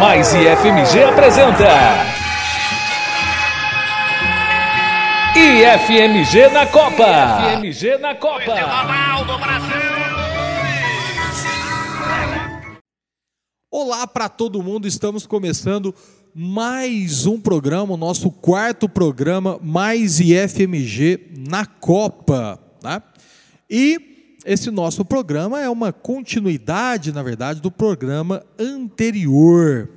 Mais e FMG apresenta. IFMG na Copa. IFMG na Copa. Olá para todo mundo, estamos começando mais um programa, o nosso quarto programa Mais IFMG na Copa. Né? E esse nosso programa é uma continuidade, na verdade, do programa anterior,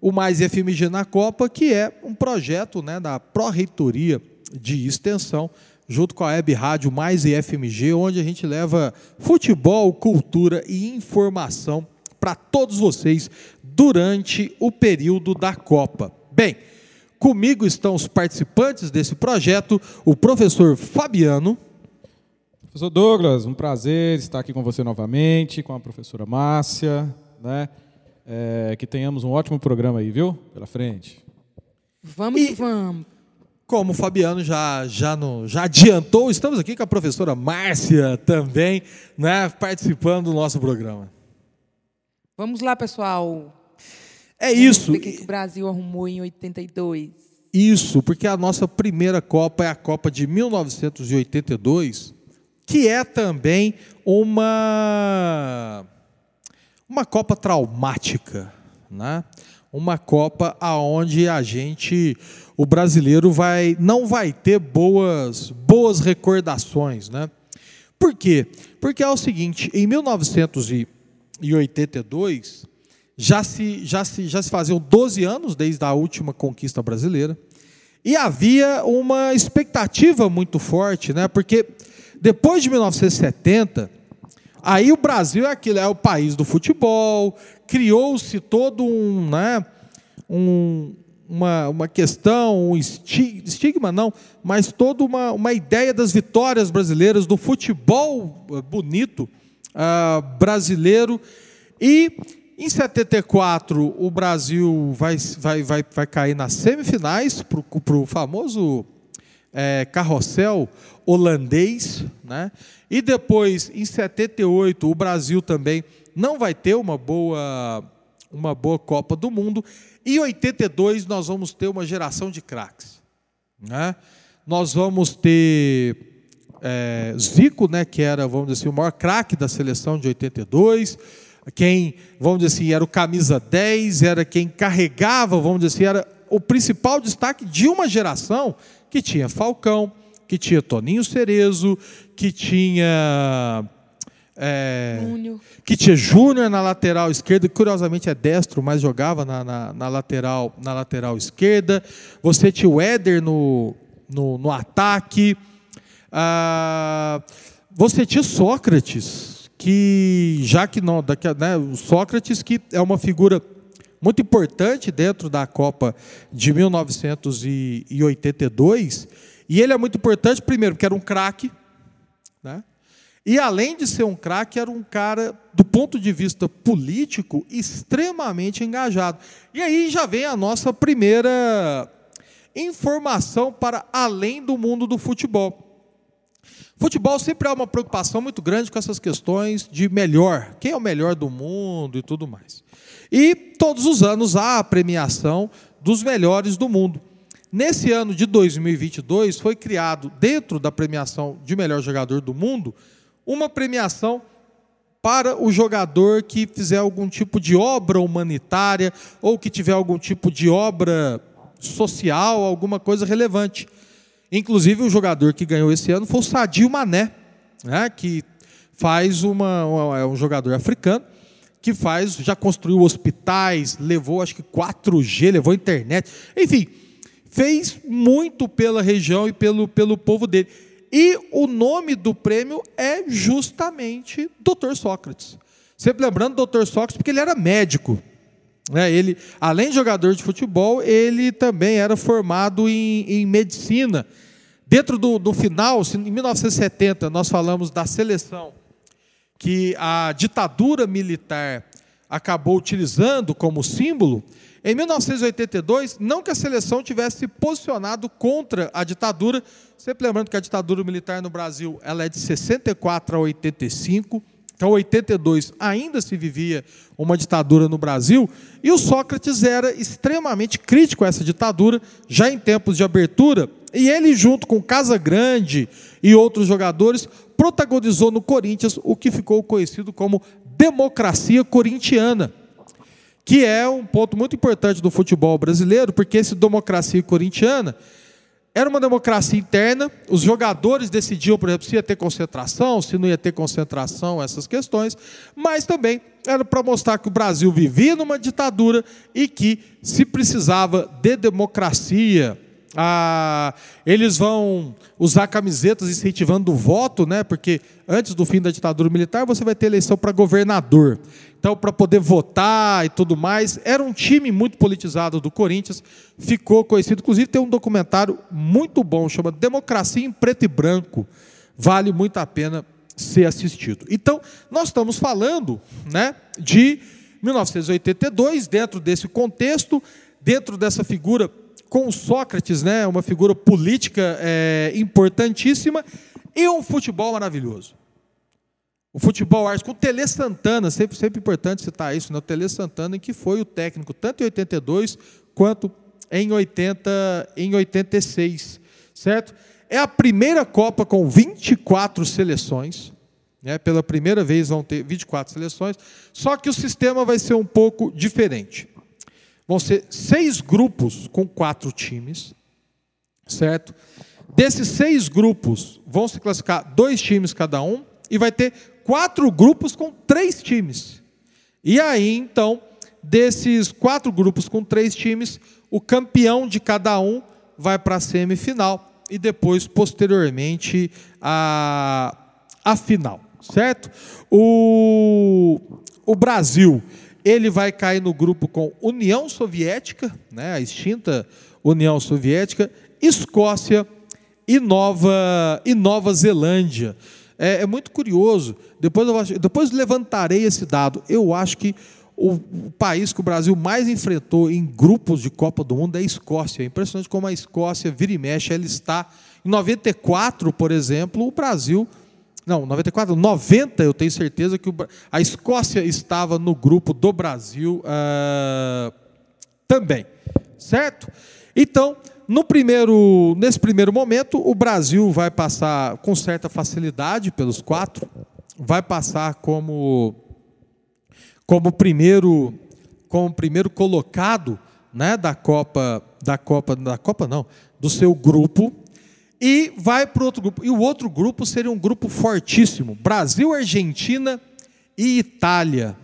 o Mais IFMG na Copa, que é um projeto né, da Pró-Reitoria de Extensão, junto com a Web Rádio Mais IFMG, onde a gente leva futebol, cultura e informação para todos vocês durante o período da Copa. Bem, comigo estão os participantes desse projeto, o professor Fabiano. Professor Douglas, um prazer estar aqui com você novamente, com a professora Márcia, né? É, que tenhamos um ótimo programa aí, viu? Pela frente. Vamos E- que vamos. Como o Fabiano já, já, no, já adiantou, estamos aqui com a professora Márcia também, né, participando do nosso programa. Vamos lá, pessoal. É isso. O que o Brasil arrumou em 82. Isso, porque a nossa primeira Copa é a Copa de 1982, que é também uma uma Copa traumática, né? Uma Copa aonde a gente, o brasileiro vai não vai ter boas boas recordações, né? Por quê? Porque é o seguinte, em 1982 já se, já se, já se faziam 12 anos desde a última conquista brasileira. E havia uma expectativa muito forte, né? Porque depois de 1970, aí o Brasil é aquilo, é o país do futebol, criou-se todo um, né, um, uma, uma questão, um esti- estigma não, mas toda uma, uma ideia das vitórias brasileiras, do futebol eh, bonito ah, brasileiro. E em 74 o Brasil vai, vai, vai, vai cair nas semifinais para o famoso é, carrossel holandês, né? E depois, em 78, o Brasil também não vai ter uma boa, uma boa Copa do Mundo. E em 82 nós vamos ter uma geração de craques, né? Nós vamos ter é, Zico, né, que era, vamos dizer assim, o maior craque da seleção de 82, quem, vamos dizer assim, era o camisa 10, era quem carregava, vamos dizer assim, era o principal destaque de uma geração que tinha Falcão, que tinha Toninho Cerezo, que tinha é, que tinha Júnior na lateral esquerda, que curiosamente é destro, mas jogava na, na, na lateral, na lateral esquerda. Você tinha o Éder no, no, no ataque. Ah, você tinha Sócrates, que já que não, daqui, né, o Sócrates que é uma figura muito importante dentro da Copa de 1982, e ele é muito importante primeiro porque era um craque, né? E além de ser um craque, era um cara, do ponto de vista político, extremamente engajado. E aí já vem a nossa primeira informação para além do mundo do futebol. Futebol sempre há uma preocupação muito grande com essas questões de melhor, quem é o melhor do mundo e tudo mais. E todos os anos há a premiação dos melhores do mundo. Nesse ano de 2022 foi criado dentro da premiação de melhor jogador do mundo uma premiação para o jogador que fizer algum tipo de obra humanitária ou que tiver algum tipo de obra social, alguma coisa relevante. Inclusive, o jogador que ganhou esse ano foi o Sadio Mané, né, que faz uma, é um jogador africano que faz, já construiu hospitais, levou acho que 4G, levou internet, enfim, fez muito pela região e pelo, pelo povo dele. E o nome do prêmio é justamente Dr. Sócrates. Sempre lembrando do Dr. Sócrates, porque ele era médico. né? ele, além de jogador de futebol, ele também era formado em, em medicina. Dentro do, do final, em 1970, nós falamos da seleção que a ditadura militar acabou utilizando como símbolo, em 1982, não que a seleção tivesse se posicionado contra a ditadura, sempre lembrando que a ditadura militar no Brasil ela é de 64 a 85, Então, 82 ainda se vivia uma ditadura no Brasil, e o Sócrates era extremamente crítico a essa ditadura, já em tempos de abertura, e ele, junto com Casa Grande e outros jogadores, protagonizou no Corinthians o que ficou conhecido como democracia corintiana, que é um ponto muito importante do futebol brasileiro, porque esse democracia corintiana era uma democracia interna, os jogadores decidiam, por exemplo, se ia ter concentração, se não ia ter concentração, essas questões, mas também era para mostrar que o Brasil vivia numa ditadura e que se precisava de democracia. Ah, eles vão usar camisetas incentivando o voto, né? Porque antes do fim da ditadura militar você vai ter eleição para governador. Então, para poder votar e tudo mais, era um time muito politizado do Corinthians, ficou conhecido. Inclusive, tem um documentário muito bom, chama Democracia em Preto e Branco. Vale muito a pena ser assistido. Então, nós estamos falando né, de 1982, dentro desse contexto, dentro dessa figura com Sócrates, né, uma figura política é, importantíssima, e um futebol maravilhoso. O futebol arte, com o Tele Santana, sempre, sempre importante citar isso, né? o Tele Santana, que foi o técnico tanto em 82 quanto em, 80, em 86, certo? É a primeira Copa com 24 seleções, né? pela primeira vez vão ter 24 seleções, só que o sistema vai ser um pouco diferente. Vão ser seis grupos com quatro times, certo? Desses seis grupos, vão se classificar dois times cada um, e vai ter quatro grupos com três times. E aí, então, desses quatro grupos com três times, o campeão de cada um vai para a semifinal e depois, posteriormente, a, a final, certo? O, o Brasil, ele vai cair no grupo com União Soviética, né, a extinta União Soviética, Escócia e Nova, e Nova Zelândia. É, é muito curioso. Depois, eu, depois levantarei esse dado. Eu acho que o, o, país que o Brasil mais enfrentou em grupos de Copa do Mundo é a Escócia. É impressionante como a Escócia vira e mexe. Ela está. Em 94, por exemplo, o Brasil. Não, 94, 90, eu tenho certeza que o, a Escócia estava no grupo do Brasil uh, também. Certo? Então, no primeiro, nesse primeiro momento, o Brasil vai passar com certa facilidade pelos quatro, vai passar como como primeiro como primeiro colocado, né, da Copa da Copa da Copa não, do seu grupo e vai para outro grupo. E o outro grupo seria um grupo fortíssimo: Brasil, Argentina e Itália.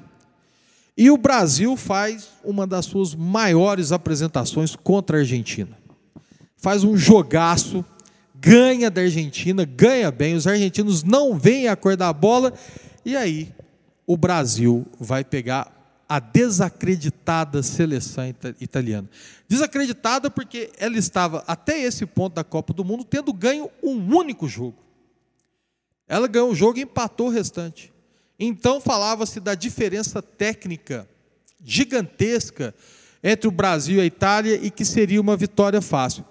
E o Brasil faz uma das suas maiores apresentações contra a Argentina faz um jogaço, ganha da Argentina, ganha bem, os argentinos não veem a cor da bola, e aí o Brasil vai pegar a desacreditada seleção italiana. Desacreditada porque ela estava até esse ponto da Copa do Mundo tendo ganho um único jogo. Ela ganhou o jogo e empatou o restante. Então falava-se da diferença técnica gigantesca entre o Brasil e a Itália e que seria uma vitória fácil.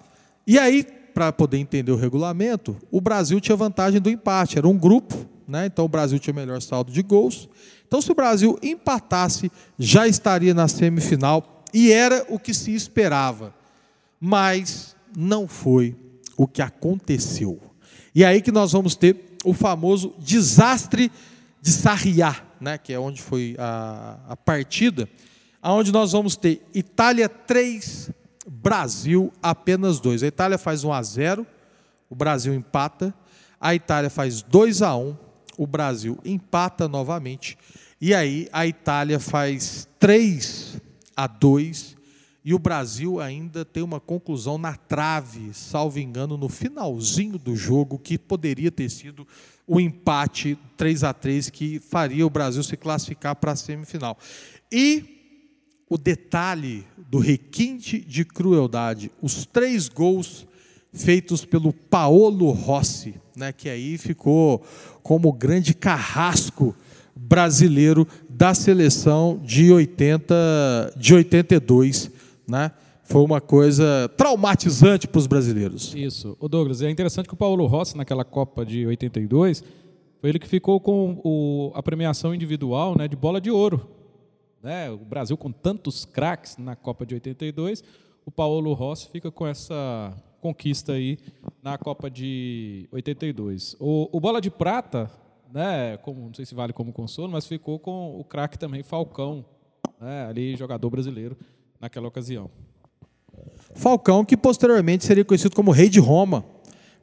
E aí, para poder entender o regulamento, o Brasil tinha vantagem do empate, era um grupo, né? então o Brasil tinha melhor saldo de gols. Então, se o Brasil empatasse, já estaria na semifinal e era o que se esperava. Mas não foi o que aconteceu. E é aí que nós vamos ter o famoso desastre de Sarriá, né? que é onde foi a, a partida, onde nós vamos ter Itália 3, Brasil apenas dois. A Itália faz 1 a 0, o Brasil empata. A Itália faz 2 a 1, o Brasil empata novamente. E aí a Itália faz 3 a 2 e o Brasil ainda tem uma conclusão na trave, salvo engano, no finalzinho do jogo, que poderia ter sido o empate 3 a 3 que faria o Brasil se classificar para a semifinal. E o detalhe do requinte de crueldade, os três gols feitos pelo Paolo Rossi, né, que aí ficou como grande carrasco brasileiro da seleção de 80 de 82, né? Foi uma coisa traumatizante para os brasileiros. Isso. O Douglas, é interessante que o Paulo Rossi naquela Copa de 82 Foi ele que ficou com o, a premiação individual né, de bola de ouro. Né? O Brasil com tantos craques na Copa de 82, o Paulo Rossi fica com essa conquista aí na Copa de 82. O, o Bola de Prata, né, como, não sei se vale como consolo, mas ficou com o craque também Falcão, né, ali jogador brasileiro naquela ocasião. Falcão, que posteriormente seria conhecido como Rei de Roma,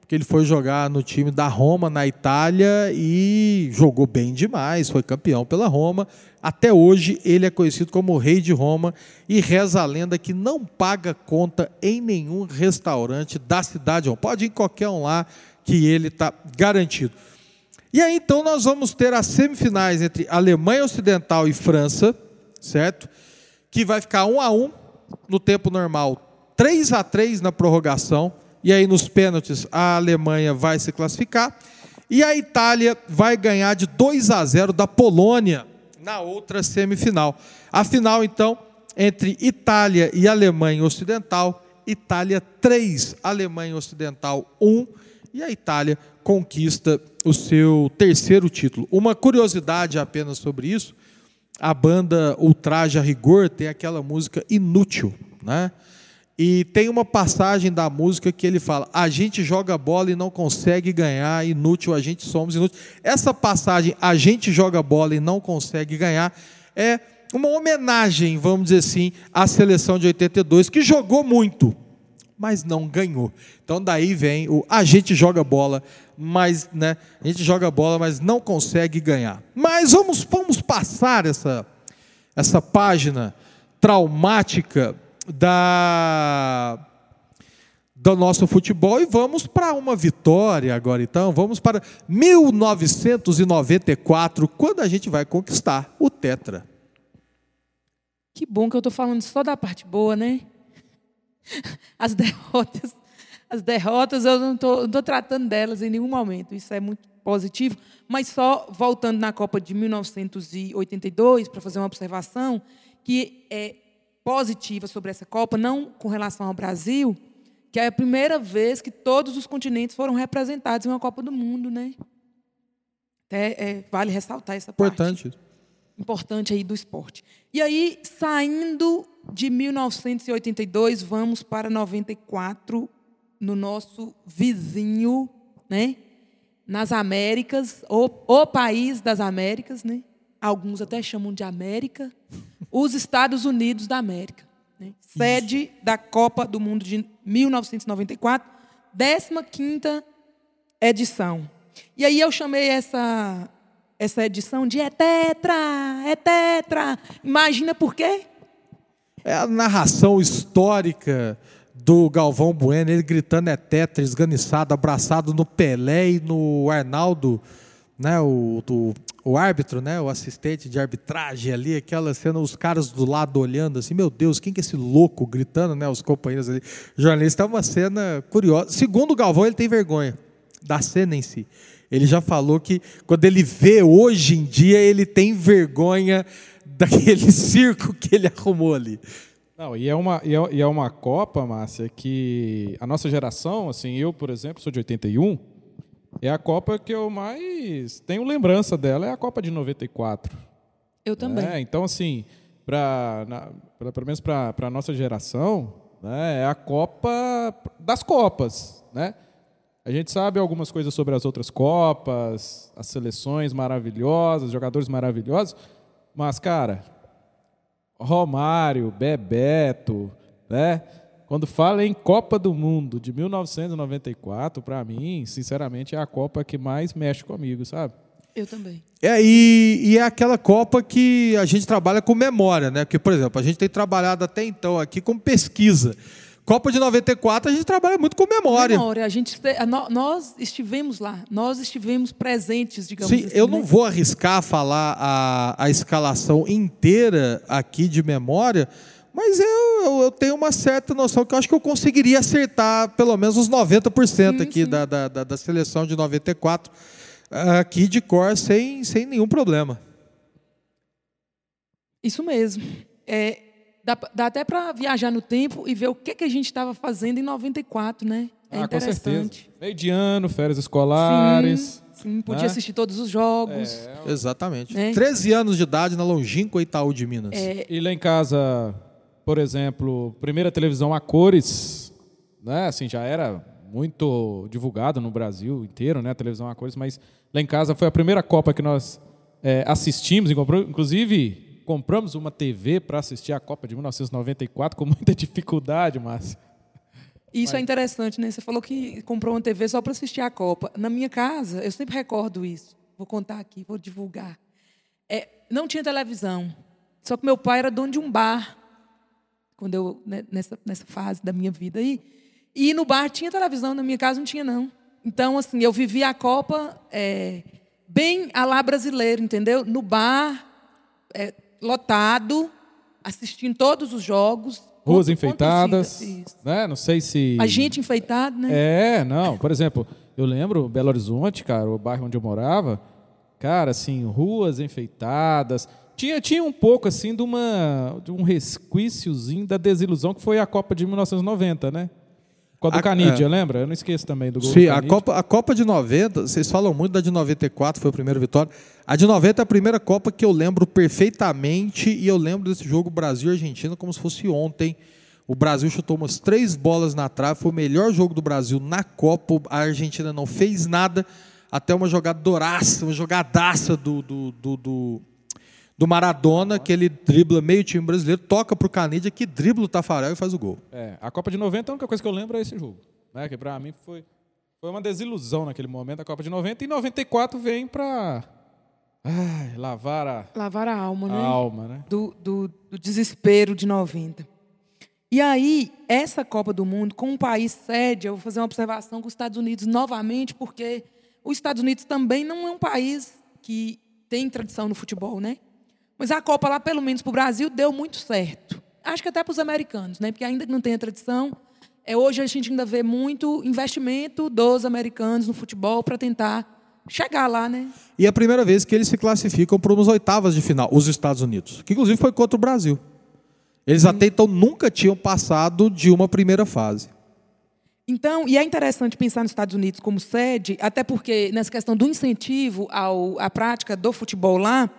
porque ele foi jogar no time da Roma na Itália e jogou bem demais, foi campeão pela Roma. Até hoje ele é conhecido como Rei de Roma e reza a lenda que não paga conta em nenhum restaurante da cidade. Pode ir em qualquer um lá que ele está garantido. E aí então nós vamos ter as semifinais entre Alemanha Ocidental e França, certo? Que vai ficar um a um no tempo normal, 3 a 3 na prorrogação e aí nos pênaltis a Alemanha vai se classificar e a Itália vai ganhar de 2 a 0 da Polônia na outra semifinal. A final então entre Itália e Alemanha Ocidental, Itália 3, Alemanha Ocidental 1 e a Itália conquista o seu terceiro título. Uma curiosidade apenas sobre isso, a banda Ultraja Rigor tem aquela música Inútil, né? E tem uma passagem da música que ele fala: a gente joga bola e não consegue ganhar, inútil, a gente somos inúteis. Essa passagem, a gente joga bola e não consegue ganhar, é uma homenagem, vamos dizer assim, à seleção de 82, que jogou muito, mas não ganhou. Então daí vem o a gente joga bola, mas né, a gente joga bola, mas não consegue ganhar. Mas vamos, vamos passar essa, essa página traumática da do nosso futebol e vamos para uma vitória agora então, vamos para 1994, quando a gente vai conquistar o tetra. Que bom que eu estou falando só da parte boa, né? As derrotas, as derrotas eu não estou tratando delas em nenhum momento. Isso é muito positivo. Mas só voltando na Copa de 1982 para fazer uma observação que é positiva sobre essa Copa, não com relação ao Brasil, que é a primeira vez que todos os continentes foram representados em uma Copa do Mundo, né? Até, é, vale ressaltar essa Importante. parte. Importante aí do esporte. E aí, saindo de 1982, vamos para 94, no nosso vizinho, né? Nas Américas, o, o país das Américas, né? Alguns até chamam de América, os Estados Unidos da América. Né? Sede da Copa do Mundo de 1994, 15 edição. E aí eu chamei essa, essa edição de É Tetra, É Tetra. Imagina por quê? É a narração histórica do Galvão Bueno, ele gritando é tetra, esganiçado, abraçado no Pelé e no Arnaldo, né, o, do, o árbitro, né, o assistente de arbitragem ali, aquela cena, os caras do lado olhando assim, meu Deus, quem que é esse louco gritando, né, os companheiros ali, jornalista, é uma cena curiosa. Segundo o Galvão, ele tem vergonha da cena em si. Ele já falou que quando ele vê hoje em dia, ele tem vergonha daquele circo que ele arrumou ali. Não, e é uma, e é, e é uma Copa, Márcia, que a nossa geração, assim, eu, por exemplo, sou de 81, é a Copa que eu mais tenho lembrança dela, é a Copa de 94. Eu também. né? Então, assim, pra, pra- pelo menos para a nossa geração, né, é a Copa das Copas. Né? A gente sabe algumas coisas sobre as outras Copas, as seleções maravilhosas, jogadores maravilhosos, mas, cara, Romário, Bebeto, né? Quando fala em Copa do Mundo de 1994, para mim, sinceramente, é a Copa que mais mexe comigo, sabe? Eu também. É, e, e é aquela Copa que a gente trabalha com memória, né? Porque, por exemplo, a gente tem trabalhado até então aqui com pesquisa. Copa de 94 a gente trabalha muito com memória. Memória, a gente, nós estivemos lá, nós estivemos presentes, digamos Sim, assim. eu não né? vou arriscar falar a, a escalação inteira aqui de memória, mas eu, eu, eu tenho uma certa noção que eu acho que eu conseguiria acertar pelo menos uns 90% Sim, aqui sim. Da, da, da, da seleção de 94, aqui de cor, sem, sem nenhum problema. Isso mesmo. É, dá, dá até para viajar no tempo e ver o que, que a gente estava fazendo em 94, né? É ah, com certeza. interessante. Meio de ano, férias escolares. Sim, podia né? assistir todos os jogos. É, Exatamente. É. 13 anos de idade na longínqua Itaú de Minas. E lá em casa, por exemplo, primeira televisão a cores, né? Assim, já era muito divulgado no Brasil inteiro, né? A televisão a cores, mas lá em casa foi a primeira Copa que nós é, assistimos, inclusive compramos uma TV para assistir a Copa de 1994 com muita dificuldade, Márcio. Isso é interessante, né? Você falou que comprou uma TV só para assistir a Copa. Na minha casa, eu sempre recordo isso. Vou contar aqui, vou divulgar. É, não tinha televisão. Só que meu pai era dono de um bar, quando eu né, nessa, nessa fase da minha vida aí. E no bar tinha televisão, na minha casa não tinha não. Então assim, eu vivia a Copa é, bem a lá brasileiro, entendeu? No bar, é, lotado, assistindo todos os jogos. Ruas enfeitadas, né? Não sei se A gente enfeitado, né? É, não. Por exemplo, eu lembro Belo Horizonte, cara, o bairro onde eu morava, cara, assim, ruas enfeitadas. Tinha, tinha um pouco, assim, de, uma, de um resquíciozinho da desilusão que foi a Copa de 1990, né? Com a do A- Canidia, é. lembra? Eu não esqueço também do gol Sim, do a. Copa, a Copa de 90, vocês falam muito da de 94, foi a primeira vitória. A de 90 é a primeira Copa que eu lembro perfeitamente e eu lembro desse jogo Brasil e Argentina como se fosse ontem. O Brasil chutou umas três bolas na trave, foi o melhor jogo do Brasil na Copa. A Argentina não fez nada, até uma jogadoraça, uma jogadaça do, do, do, do, do Maradona, que ele dribla meio time brasileiro, toca pro Canidia, que dribla o Tafarel e faz o gol. É, a Copa de 90, a única coisa que eu lembro é esse jogo. Né? Que pra mim foi, foi uma desilusão naquele momento, a Copa de 90. E 94 vem pra ai, lavar a, Lavar a alma, a né? alma, né? Do, do, do desespero de 90. E aí, essa Copa do Mundo, com um país sede, eu vou fazer uma observação com os Estados Unidos novamente, porque os Estados Unidos também não é um país que tem tradição no futebol, né? Mas a Copa lá, pelo menos para o Brasil, deu muito certo. Acho que até para os americanos, né? Porque ainda que não tenha tradição, é, hoje a gente ainda vê muito investimento dos americanos no futebol para tentar chegar lá, né? E é a primeira vez que eles se classificam para umas oitavas de final, os Estados Unidos, que inclusive foi contra o Brasil. Eles até então nunca tinham passado de uma primeira fase. Então, e é interessante pensar nos Estados Unidos como sede, até porque nessa questão do incentivo ao, à prática do futebol lá,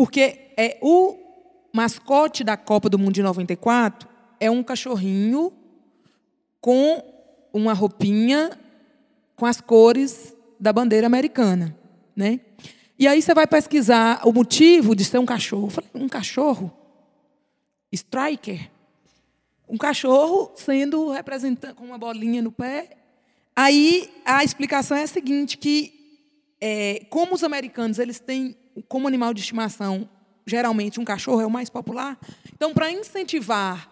porque é o mascote da Copa do Mundo de 94 é um cachorrinho com uma roupinha com as cores da bandeira americana, né? E aí você vai pesquisar o motivo de ser um cachorro. Eu falei, um cachorro? Striker? um cachorro sendo representado com uma bolinha no pé. Aí a explicação é a seguinte, que é, como os americanos eles têm como animal de estimação geralmente um cachorro é o mais popular, então para incentivar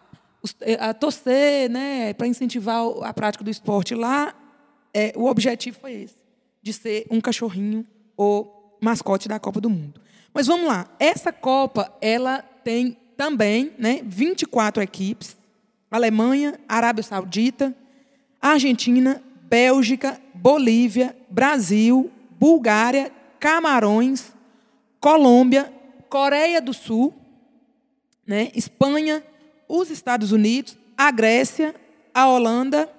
eh, a torcer, né, para incentivar a prática do esporte lá, é, o objetivo foi esse, de ser um cachorrinho o mascote da Copa do Mundo. Mas vamos lá, essa Copa ela tem também, né, 24 equipes, Alemanha, Arábia Saudita, Argentina, Bélgica, Bolívia, Brasil, Bulgária, Camarões, Colômbia, Coreia do Sul, né, Espanha, os Estados Unidos, a Grécia, a Holanda,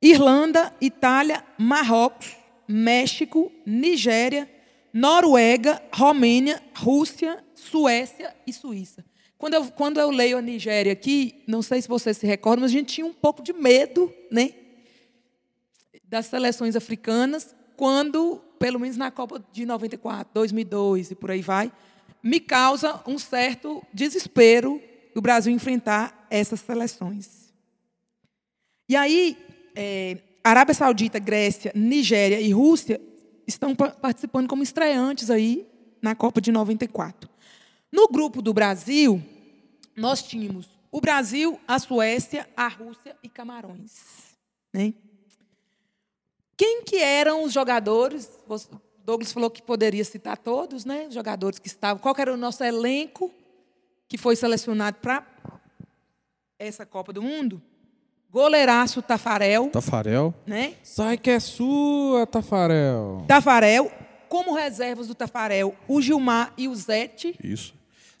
Irlanda, Itália, Marrocos, México, Nigéria, Noruega, Romênia, Rússia, Suécia e Suíça. Quando eu, quando eu leio a Nigéria aqui, não sei se você se recorda, mas a gente tinha um pouco de medo né, das seleções africanas, quando, pelo menos na Copa de 94, 2002 e por aí vai, me causa um certo desespero o Brasil enfrentar essas seleções. E aí, é, Arábia Saudita, Grécia, Nigéria e Rússia estão pa- participando como estreantes aí na Copa de 94. No grupo do Brasil, nós tínhamos o Brasil, a Suécia, a Rússia e Camarões. Né? Quem que eram os jogadores? Douglas falou que poderia citar todos, né? Os jogadores que estavam. Qual era o nosso elenco que foi selecionado para essa Copa do Mundo? Goleiraço Tafarel, Tafarel. né? Sai que é sua, Tafarel. Tafarel, como reservas do Tafarel, o Gilmar e o Zete. Isso.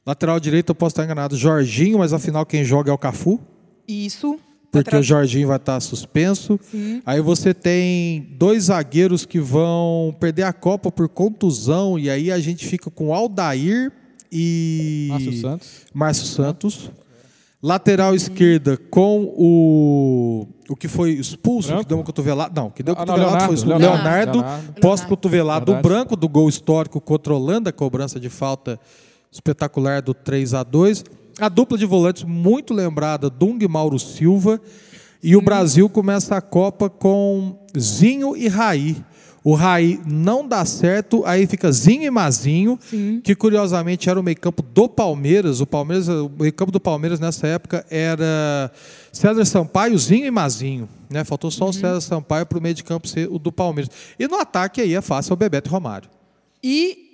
Lateral direito, eu posso estar enganado. Jorginho, mas afinal quem joga é o Cafu. Isso. Porque o Jorginho vai estar suspenso. Aí você tem dois zagueiros que vão perder a Copa por contusão, e aí a gente fica com Aldair e. Márcio Santos. Márcio Santos. Lateral esquerda com o. O que foi expulso, Branco? que deu uma cotovelada. Não, que deu Ah, não, cotovelada foi expulso. Leonardo, Leonardo, Leonardo. pós-cotovelado, o Verdade. branco do gol histórico contra a Holanda, cobrança de falta espetacular do 3 a 2 A dupla de volantes muito lembrada, Dung e Mauro Silva. E o Brasil começa a Copa com Zinho e Raí. O Raí não dá certo, aí fica Zinho e Mazinho, que curiosamente era o meio-campo do Palmeiras. O Palmeiras, o meio-campo do Palmeiras nessa época era César Sampaio, Zinho e Mazinho. Né? Faltou só o César Sampaio para o meio de campo ser o do Palmeiras. E no ataque aí é fácil, é o Bebeto e Romário. E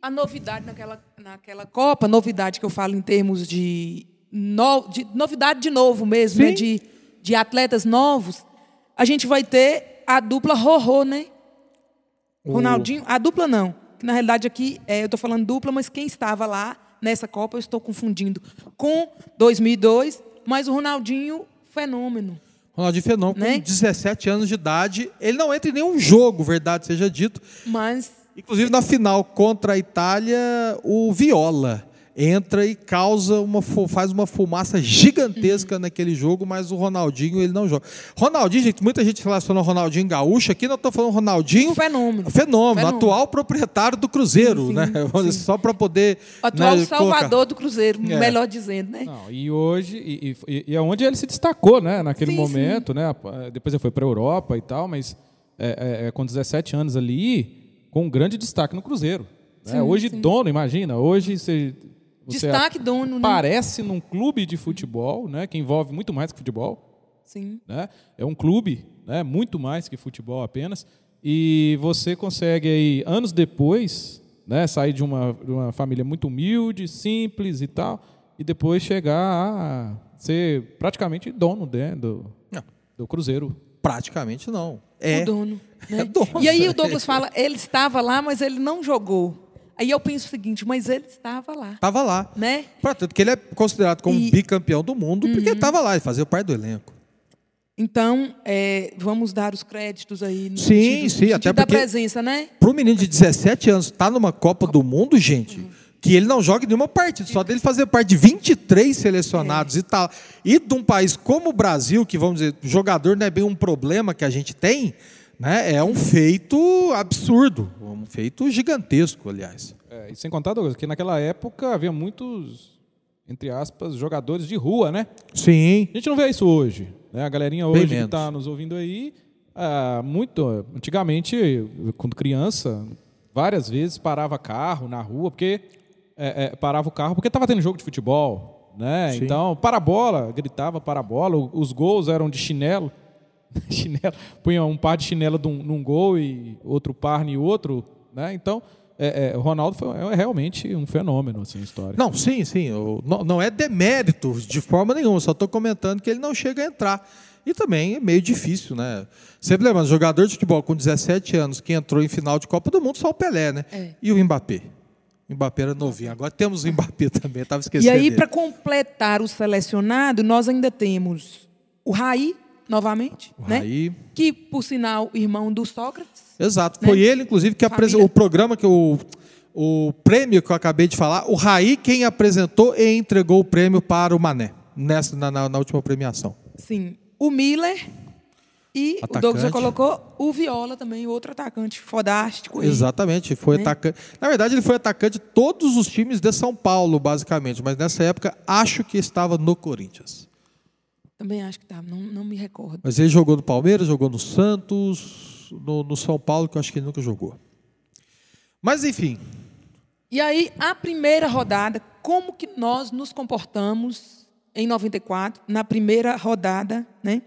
a novidade naquela, naquela Copa, novidade que eu falo em termos de, no- de novidade de novo mesmo, né? De, de atletas novos, a gente vai ter a dupla Rorô, né? Ronaldinho, a dupla não. Na realidade aqui é, eu estou falando dupla, mas quem estava lá nessa Copa eu estou confundindo com 2002, mas o Ronaldinho fenômeno. Ronaldinho Fenômeno, Né? com 17 anos de idade, ele não entra em nenhum jogo, verdade seja dito. Mas Inclusive na final contra a Itália, o Viola entra e causa uma faz uma fumaça gigantesca Uhum. naquele jogo, mas o Ronaldinho ele não joga. Ronaldinho, gente, muita gente relaciona o Ronaldinho gaúcho, aqui nós estamos falando Ronaldinho fenômeno. fenômeno, Fenômeno. atual proprietário do Cruzeiro, Sim, né? sim. Só para poder Atual né, Salvador do Cruzeiro, É. melhor dizendo, né? Não, e hoje, e, e, e é onde ele se destacou, né? Naquele Sim, momento, né? Depois ele foi para a Europa e tal, mas é, é, é, com 17 anos ali, com um grande destaque no Cruzeiro. né? Sim, hoje, sim. dono, imagina, hoje você, você Destaque dono, né? aparece num clube de futebol, né? Que envolve muito mais que futebol. Sim. né? É um clube, né? Muito mais que futebol apenas. E você consegue aí anos depois, né? Sair de uma, de uma família muito humilde, simples e tal, e depois chegar a ser praticamente dono né? do, Não. do Cruzeiro. praticamente não. É O dono. Né? É. E aí o Douglas fala, ele estava lá, mas ele não jogou. Aí eu penso o seguinte, mas ele estava lá, Tava lá. né? Portanto, que ele é considerado como E- Uhum. bicampeão do mundo, porque ele estava lá, ele fazia parte do elenco. Então, é, vamos dar os créditos aí no Sim, sentido, sim, sentido até da porque- presença, né? Para um menino de 17 anos estar numa Copa do Mundo, gente, que ele não joga nenhuma partida, só dele fazer parte de 23 selecionados É. e tal. E de um país como o Brasil, que vamos dizer, jogador não é bem um problema que a gente tem, né? É um feito absurdo, um feito gigantesco, aliás. É, e sem contar, Douglas, que naquela época havia muitos, entre aspas, jogadores de rua, né? Sim. A gente não vê isso hoje. Né? A galerinha Bem hoje que está nos ouvindo aí, ah, muito. Antigamente, quando criança, várias vezes parava carro na rua, porque é, é, parava o carro porque estava tendo jogo de futebol. Né? Sim. Então, para a bola, gritava para a bola, os gols eram de chinelo. chinelo punha um par de chinelo num, num gol e outro par em outro. Né? Então, é, é, o Ronaldo foi, é realmente um fenômeno assim, a história. Não, sim, sim. o- Não, não é demérito de forma nenhuma, só estou comentando que ele não chega a entrar. E também é meio difícil, né? Sempre lembrando, jogador de futebol com 17 anos que entrou em final de Copa do Mundo, só o Pelé, né? É. E o Mbappé. O Mbappé era novinho. Agora temos o Mbappé também, estava E esquecendo. aí, dele. para completar o selecionado, nós ainda temos o Raí, novamente, né? Raí. Que, por sinal, irmão do Sócrates. Exato. né? Foi ele, inclusive, que apresentou o programa que o. O prêmio que eu acabei de falar, o Raí quem apresentou e entregou o prêmio para o Mané, nessa, na, na- na última premiação. Sim. O Miller e o Douglas já Atacante. colocou o Viola também, outro atacante fodástico. aí. Exatamente, foi Né? atacante. Na verdade, ele foi atacante de todos os times de São Paulo, basicamente, mas nessa época acho que estava no Corinthians. Também acho que tá, não, não me recordo. Mas ele jogou no Palmeiras, jogou no Santos, no, no São Paulo, que eu acho que ele nunca jogou. Mas enfim, E aí, a primeira rodada, como que nós nos comportamos em 94, na primeira rodada, né?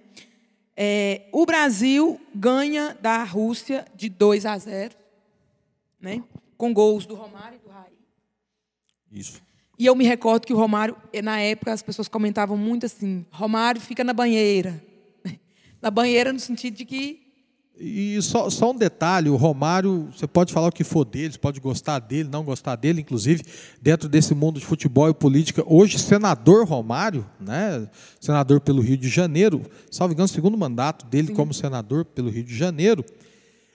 É, o Brasil ganha da Rússia de 2 a 0, né? Com gols do Romário e do Raí. isso. E eu me recordo que o Romário, eh, na época, as pessoas comentavam muito assim: Romário fica na banheira. Na banheira, no sentido de que E só, só um detalhe, o Romário, você pode falar o que for dele, você pode gostar dele, não gostar dele, inclusive dentro desse mundo de futebol e política, hoje senador Romário, né, senador pelo Rio de Janeiro, salvo engano, segundo mandato dele Sim. como senador pelo Rio de Janeiro,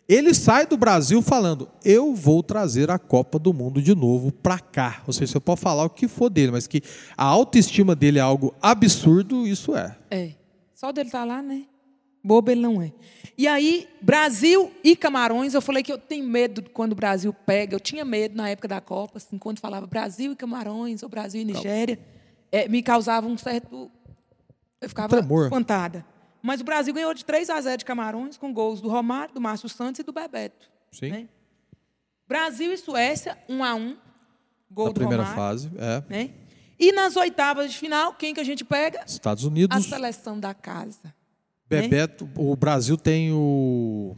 ele sai do Brasil falando: eu vou trazer a Copa do Mundo de novo para cá. Ou seja, você pode falar o que for dele, mas que a autoestima dele é algo absurdo, isso é. É. Só dele estar tá lá, né? Bobo ele não é. E aí, Brasil e Camarões, eu falei que eu tenho medo quando o Brasil pega. Eu tinha medo na época da Copa, assim, quando falava Brasil e Camarões, ou Brasil e Nigéria, é, me causava um certo. Eu ficava Tremor. espantada. Mas o Brasil ganhou de 3 a 0 de Camarões, com gols do Romário, do Márcio Santos e do Bebeto. Sim. Né? Brasil e Suécia, 1 a 1 Gol na do primeira Romário, fase, é. Né? E nas oitavas de final, quem que a gente pega? Estados Unidos. A seleção da casa. Bebeto, o Brasil tem o,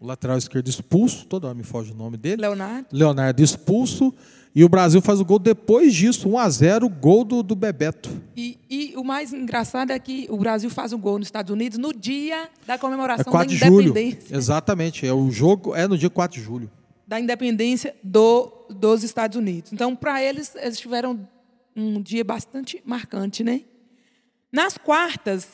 o lateral esquerdo expulso, toda hora me foge o nome dele. Leonardo. Leonardo expulso. E o Brasil faz o gol depois disso, 1 a 0 gol do, do Bebeto. E, e, o mais engraçado é que o Brasil faz o gol nos Estados Unidos no dia da comemoração é 4 da independência. Julho. Exatamente, é o jogo é no dia 4 de julho. Da independência do, dos Estados Unidos. Então, para eles, eles tiveram um dia bastante marcante, né? Nas quartas,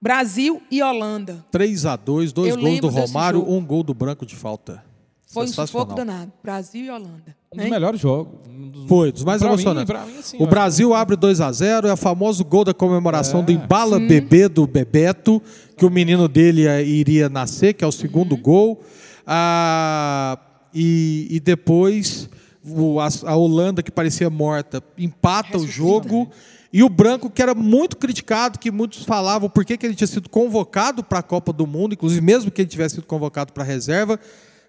Brasil e Holanda. 3 a 2 dois Eu gols do Romário, um gol do Branco de falta. Foi um sufoco danado. Brasil e Holanda. Um dos melhores jogos. Um dos... Foi, dos mais pra emocionantes. Mim, mim, assim, o Brasil abre 2 a 0 é o famoso gol da comemoração é, do Embala sim. Bebê do Bebeto, que o menino dele iria nascer, que é o segundo uhum. gol. Ah, e, e depois o, a, a, Holanda, que parecia morta, empata o jogo. E o Branco, que era muito criticado, que muitos falavam por que ele tinha sido convocado para a Copa do Mundo, inclusive mesmo que ele tivesse sido convocado para a reserva,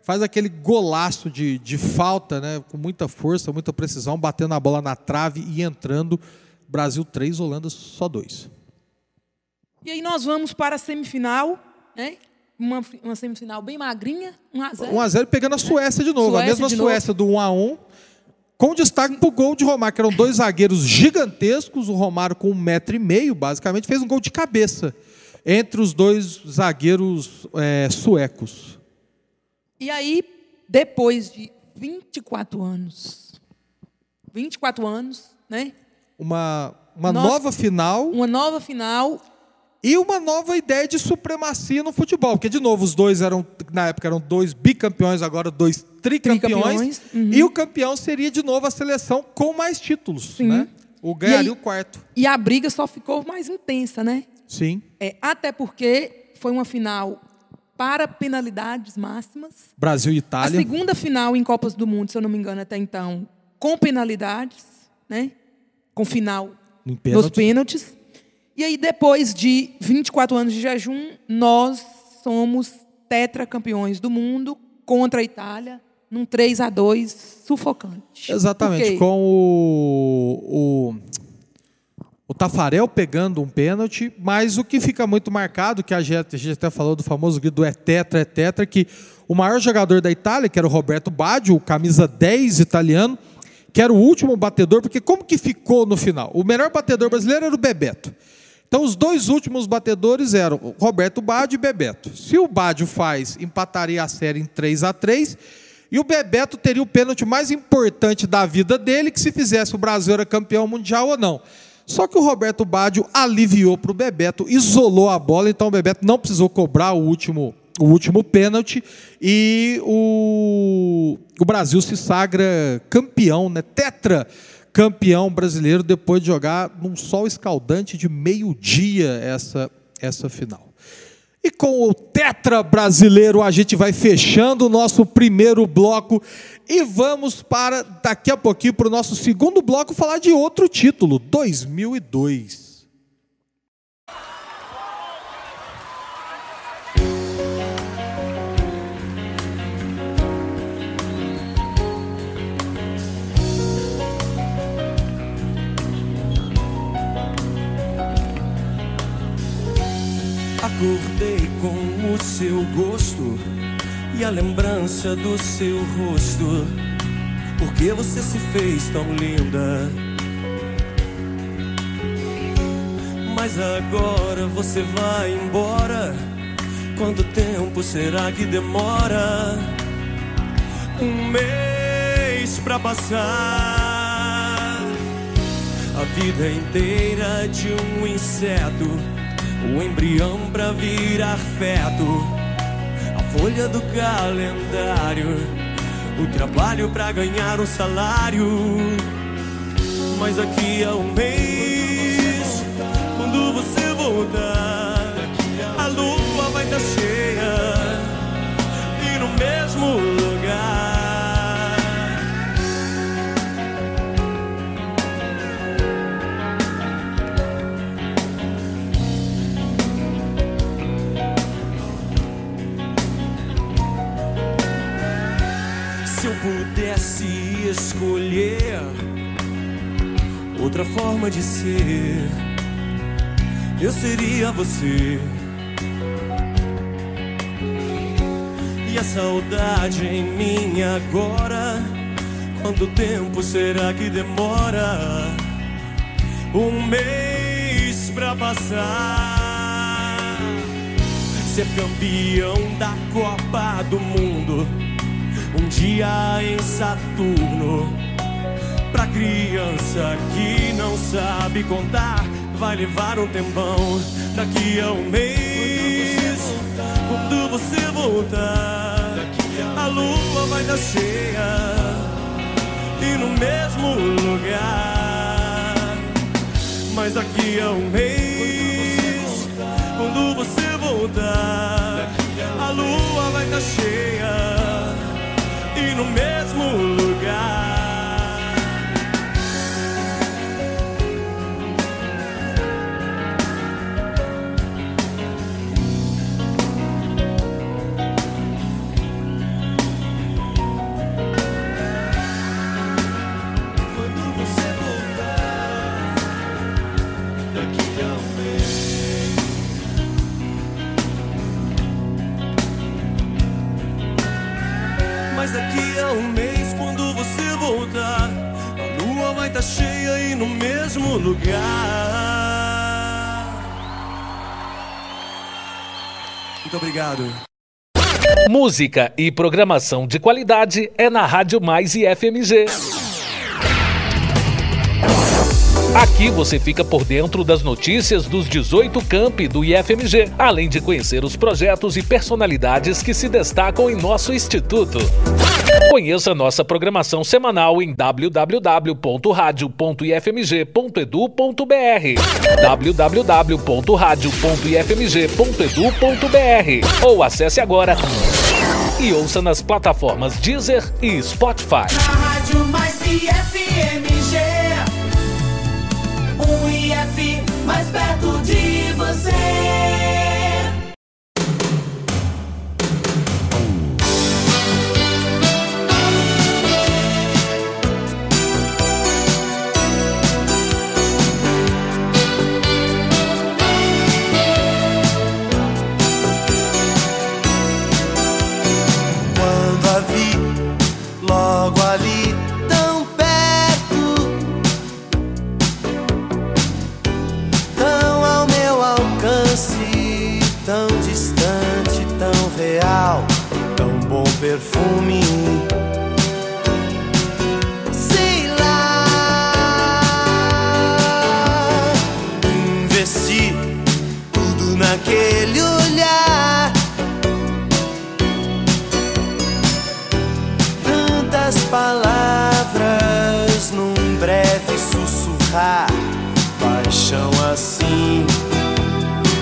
faz aquele golaço de, de falta, né, com muita força, muita precisão, batendo a bola na trave e entrando. Brasil 3, Holanda só 2. E aí nós vamos para a semifinal, né? Uma, uma semifinal bem magrinha, 1x0. 1x0 pegando a Suécia de novo, Suécia a mesma Suécia novo. do 1x1 com destaque para o gol de Romário, que eram dois zagueiros gigantescos. O Romário, com um metro e meio, basicamente, fez um gol de cabeça entre os dois zagueiros é, suecos. E aí, depois de 24 anos, 24 anos, né? Uma, uma nova final. Uma nova final e uma nova ideia de supremacia no futebol, porque de novo os dois eram na época eram dois bicampeões, agora dois tricampeões, tricampeões uhum. e o campeão seria de novo a seleção com mais títulos, Sim. né? O ganharia o quarto. E a briga só ficou mais intensa, né? Sim. É, até porque foi uma final para penalidades máximas. Brasil e Itália. A segunda final em Copas do Mundo, se eu não me engano, até então, com penalidades, né? Com final nos pênaltis. E aí, depois de 24 anos de jejum, nós somos tetracampeões do mundo contra a Itália, num 3 a 2 sufocante. Exatamente, com o, o, o, Tafarel pegando um pênalti, mas o que fica muito marcado, que a gente, a gente até falou do famoso grito é tetra, é tetra, que o maior jogador da Itália, que era o Roberto Baggio, camisa 10 italiano, que era o último batedor, porque como que ficou no final? O melhor batedor brasileiro era o Bebeto. Então, os dois últimos batedores eram Roberto Baggio e Bebeto. Se o Baggio faz, empataria a série em 3 a 3 e o Bebeto teria o pênalti mais importante da vida dele, que se fizesse o Brasil era campeão mundial ou não. Só que o Roberto Baggio aliviou para o Bebeto, isolou a bola, então o Bebeto não precisou cobrar o último, o último pênalti e o, o Brasil se sagra campeão, né? tetra campeão brasileiro depois de jogar num sol escaldante de meio-dia essa, essa final. E com o Tetra brasileiro a gente vai fechando o nosso primeiro bloco e vamos para daqui a pouquinho para o nosso segundo bloco falar de outro título, 2002. Acordei com o seu gosto e a lembrança do seu rosto. Por que você se fez tão linda? Mas agora você vai embora Quanto tempo será que demora? Um mês pra passar. A vida inteira de um inseto, o embrião pra virar feto, folha do calendário, o trabalho pra ganhar um salário. Mas daqui a um mês, quando você voltar, a lua vai estar cheia e no mesmo lugar. Pudesse escolher outra forma de ser, eu seria você. E a saudade em mim agora, quanto tempo será que demora? Um mês pra passar. Ser campeão da Copa do Mundo, dia em Saturno. Pra criança que não sabe contar, vai levar um tempão. Daqui a um mês, quando você voltar, a lua vai estar cheia e no mesmo lugar. Mas daqui a um mês, quando você voltar, a lua vai estar cheia no mesmo voltar, a lua vai estar cheia e no mesmo lugar. Muito obrigado. Música e programação de qualidade é na Rádio Mais e FMG. Aqui você fica por dentro das notícias dos 18 campi do IFMG, além de conhecer os projetos e personalidades que se destacam em nosso instituto. Conheça nossa programação semanal em www.radio.ifmg.edu.br www.radio.ifmg.edu.br ou acesse agora e ouça nas plataformas Deezer e Spotify. Na Rádio Mais IFMG. Um IF mais perto de você. Perfume. Sei lá, investi tudo naquele olhar. tantas palavras num breve sussurrar. Paixão assim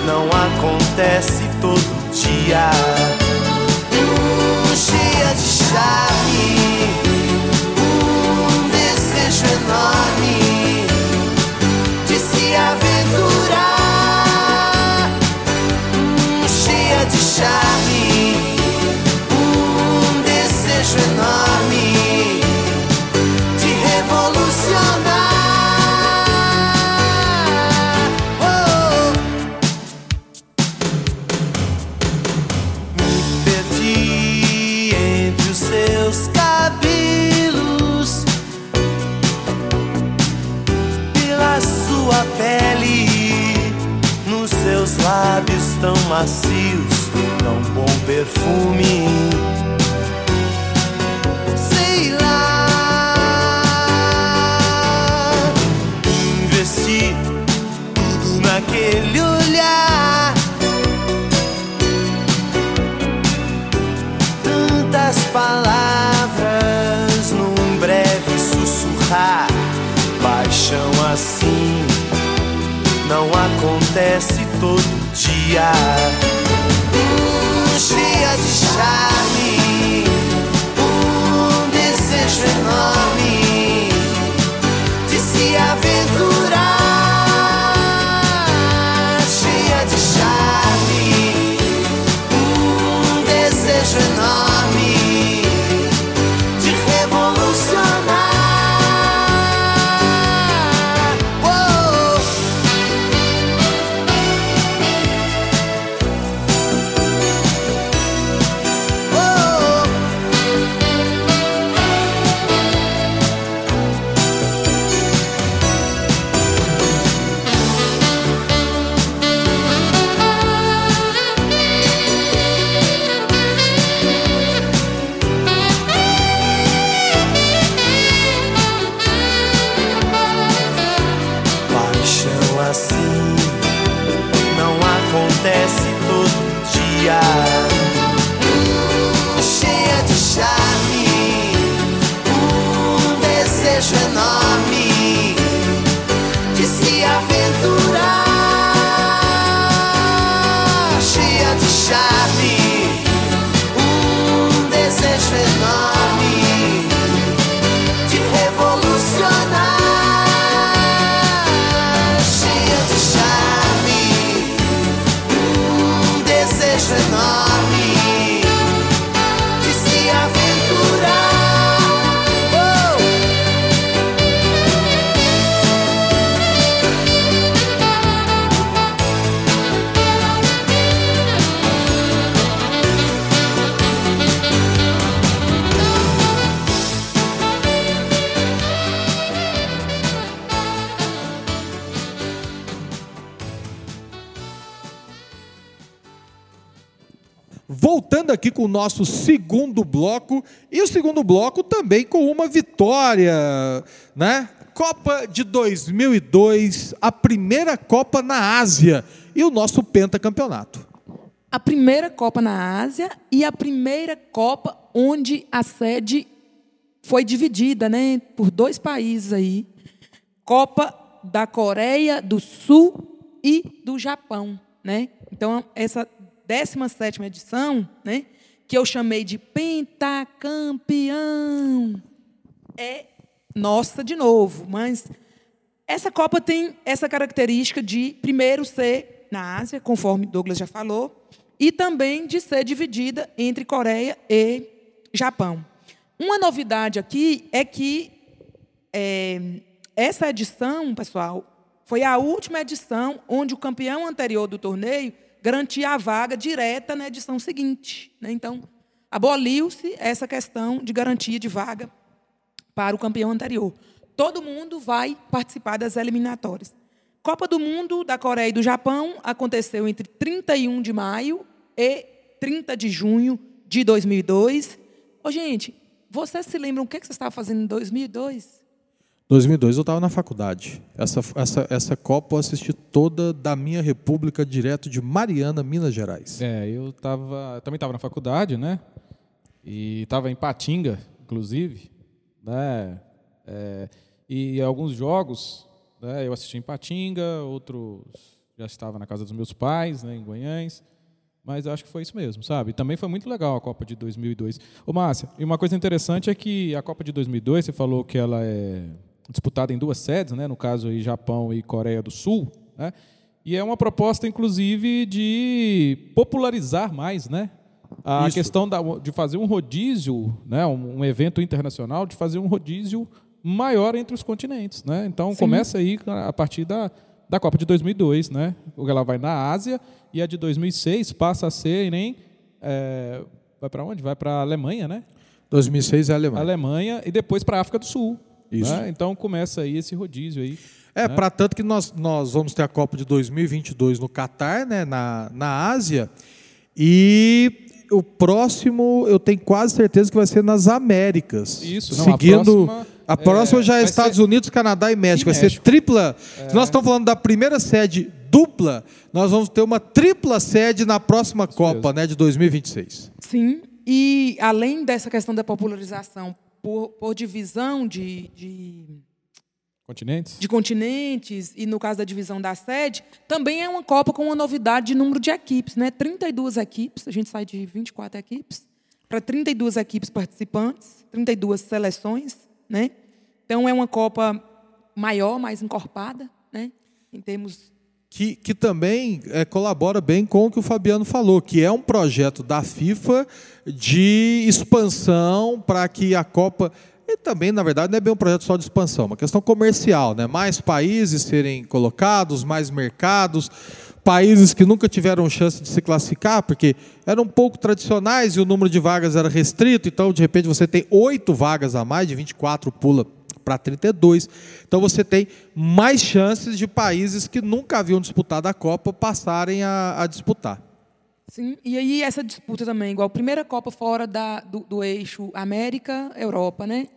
não acontece todo dia. Charme, um desejo enorme seus lábios tão macios tão bom perfume. Sei lá, investi tudo naquele olhar. Tantas palavras num breve sussurrar. Paixão assim não acontece todo dia. Hum, cheia de charme, um desejo enorme de se aventurar. Aqui com o nosso segundo bloco, e o segundo bloco também com uma vitória, né? Copa de 2002, a primeira Copa na Ásia e o nosso pentacampeonato. A primeira Copa na Ásia e a primeira Copa onde a sede foi dividida, né, por dois países aí. Copa da Coreia do Sul e do Japão, né? Então essa 17ª edição, né, que eu chamei de pentacampeão, é nossa de novo, mas essa Copa tem essa característica de, primeiro, ser na Ásia, conforme Douglas já falou, e também de ser dividida entre Coreia e Japão. Uma novidade aqui é que é, essa edição, pessoal, foi a última edição onde o campeão anterior do torneio garantia a vaga direta na edição seguinte. né? Então, aboliu-se essa questão de garantia de vaga para o campeão anterior. Todo mundo vai participar das eliminatórias. Copa do Mundo da Coreia e do Japão aconteceu entre 31 de maio e 30 de junho de 2002. Ô, gente, vocês se lembram o que que você estava fazendo em 2002? 2002 eu estava na faculdade. Essa, essa, essa Copa eu assisti toda da minha república, direto de Mariana, Minas Gerais. É, eu tava, também estava na faculdade, né? E estava em Patinga, inclusive, né? É, e alguns jogos, né? Eu assisti em Patinga, outros já estava na casa dos meus pais, né? Em Goiães. Mas acho que foi isso mesmo, sabe? Também foi muito legal a Copa de 2002. Ô, Márcia, e uma coisa interessante é que a Copa de 2002, você falou que ela é disputada em duas sedes, né? No caso aí Japão e Coreia do Sul, né? E é uma proposta, inclusive, de popularizar mais, né? A Isso. questão da, de fazer um rodízio, né? Um, um evento internacional, de fazer um rodízio maior entre os continentes, né? Então começa aí a partir da, da Copa de 2002, né? Ela vai na Ásia e a de 2006 passa a ser nem é, vai para onde? Vai para a Alemanha, né? 2006 é a Alemanha. Alemanha e depois para a África do Sul. Isso. né? Então começa aí esse rodízio aí. É, para tanto que nós, nós vamos ter a Copa de 2022 no Catar, né, na, na Ásia, E o próximo, eu tenho quase certeza que vai ser nas Américas. Isso, não, a seguindo. próxima, a próxima é, já é Estados ser- Unidos, Canadá e México. E vai México. ser tripla. Se nós estamos falando da primeira sede dupla, nós vamos ter uma tripla sede na próxima Copa, mesmo. né, de 2026. Sim, e além dessa questão da popularização por, por divisão de, de, Continentes? de continentes e no caso da divisão da sede, também é uma Copa com uma novidade de número de equipes, né? 32 equipes, a gente sai de 24 equipes para 32 equipes participantes, 32 seleções, né? Então é uma Copa maior, mais encorpada, né? Em termos que, que também é, colabora bem com o que o Fabiano falou, que é um projeto da FIFA de expansão para que a Copa. E também, na verdade, não é bem um projeto só de expansão, é uma questão comercial, né? Mais países serem colocados, mais mercados, países que nunca tiveram chance de se classificar, porque eram pouco tradicionais e o número de vagas era restrito, então de repente você tem oito vagas a mais, de 24 pula para 32. Então você tem mais chances de países que nunca haviam disputado a Copa passarem a, a disputar. Sim, e aí essa disputa também, igual a primeira Copa fora da, do, do eixo América-Europa, né?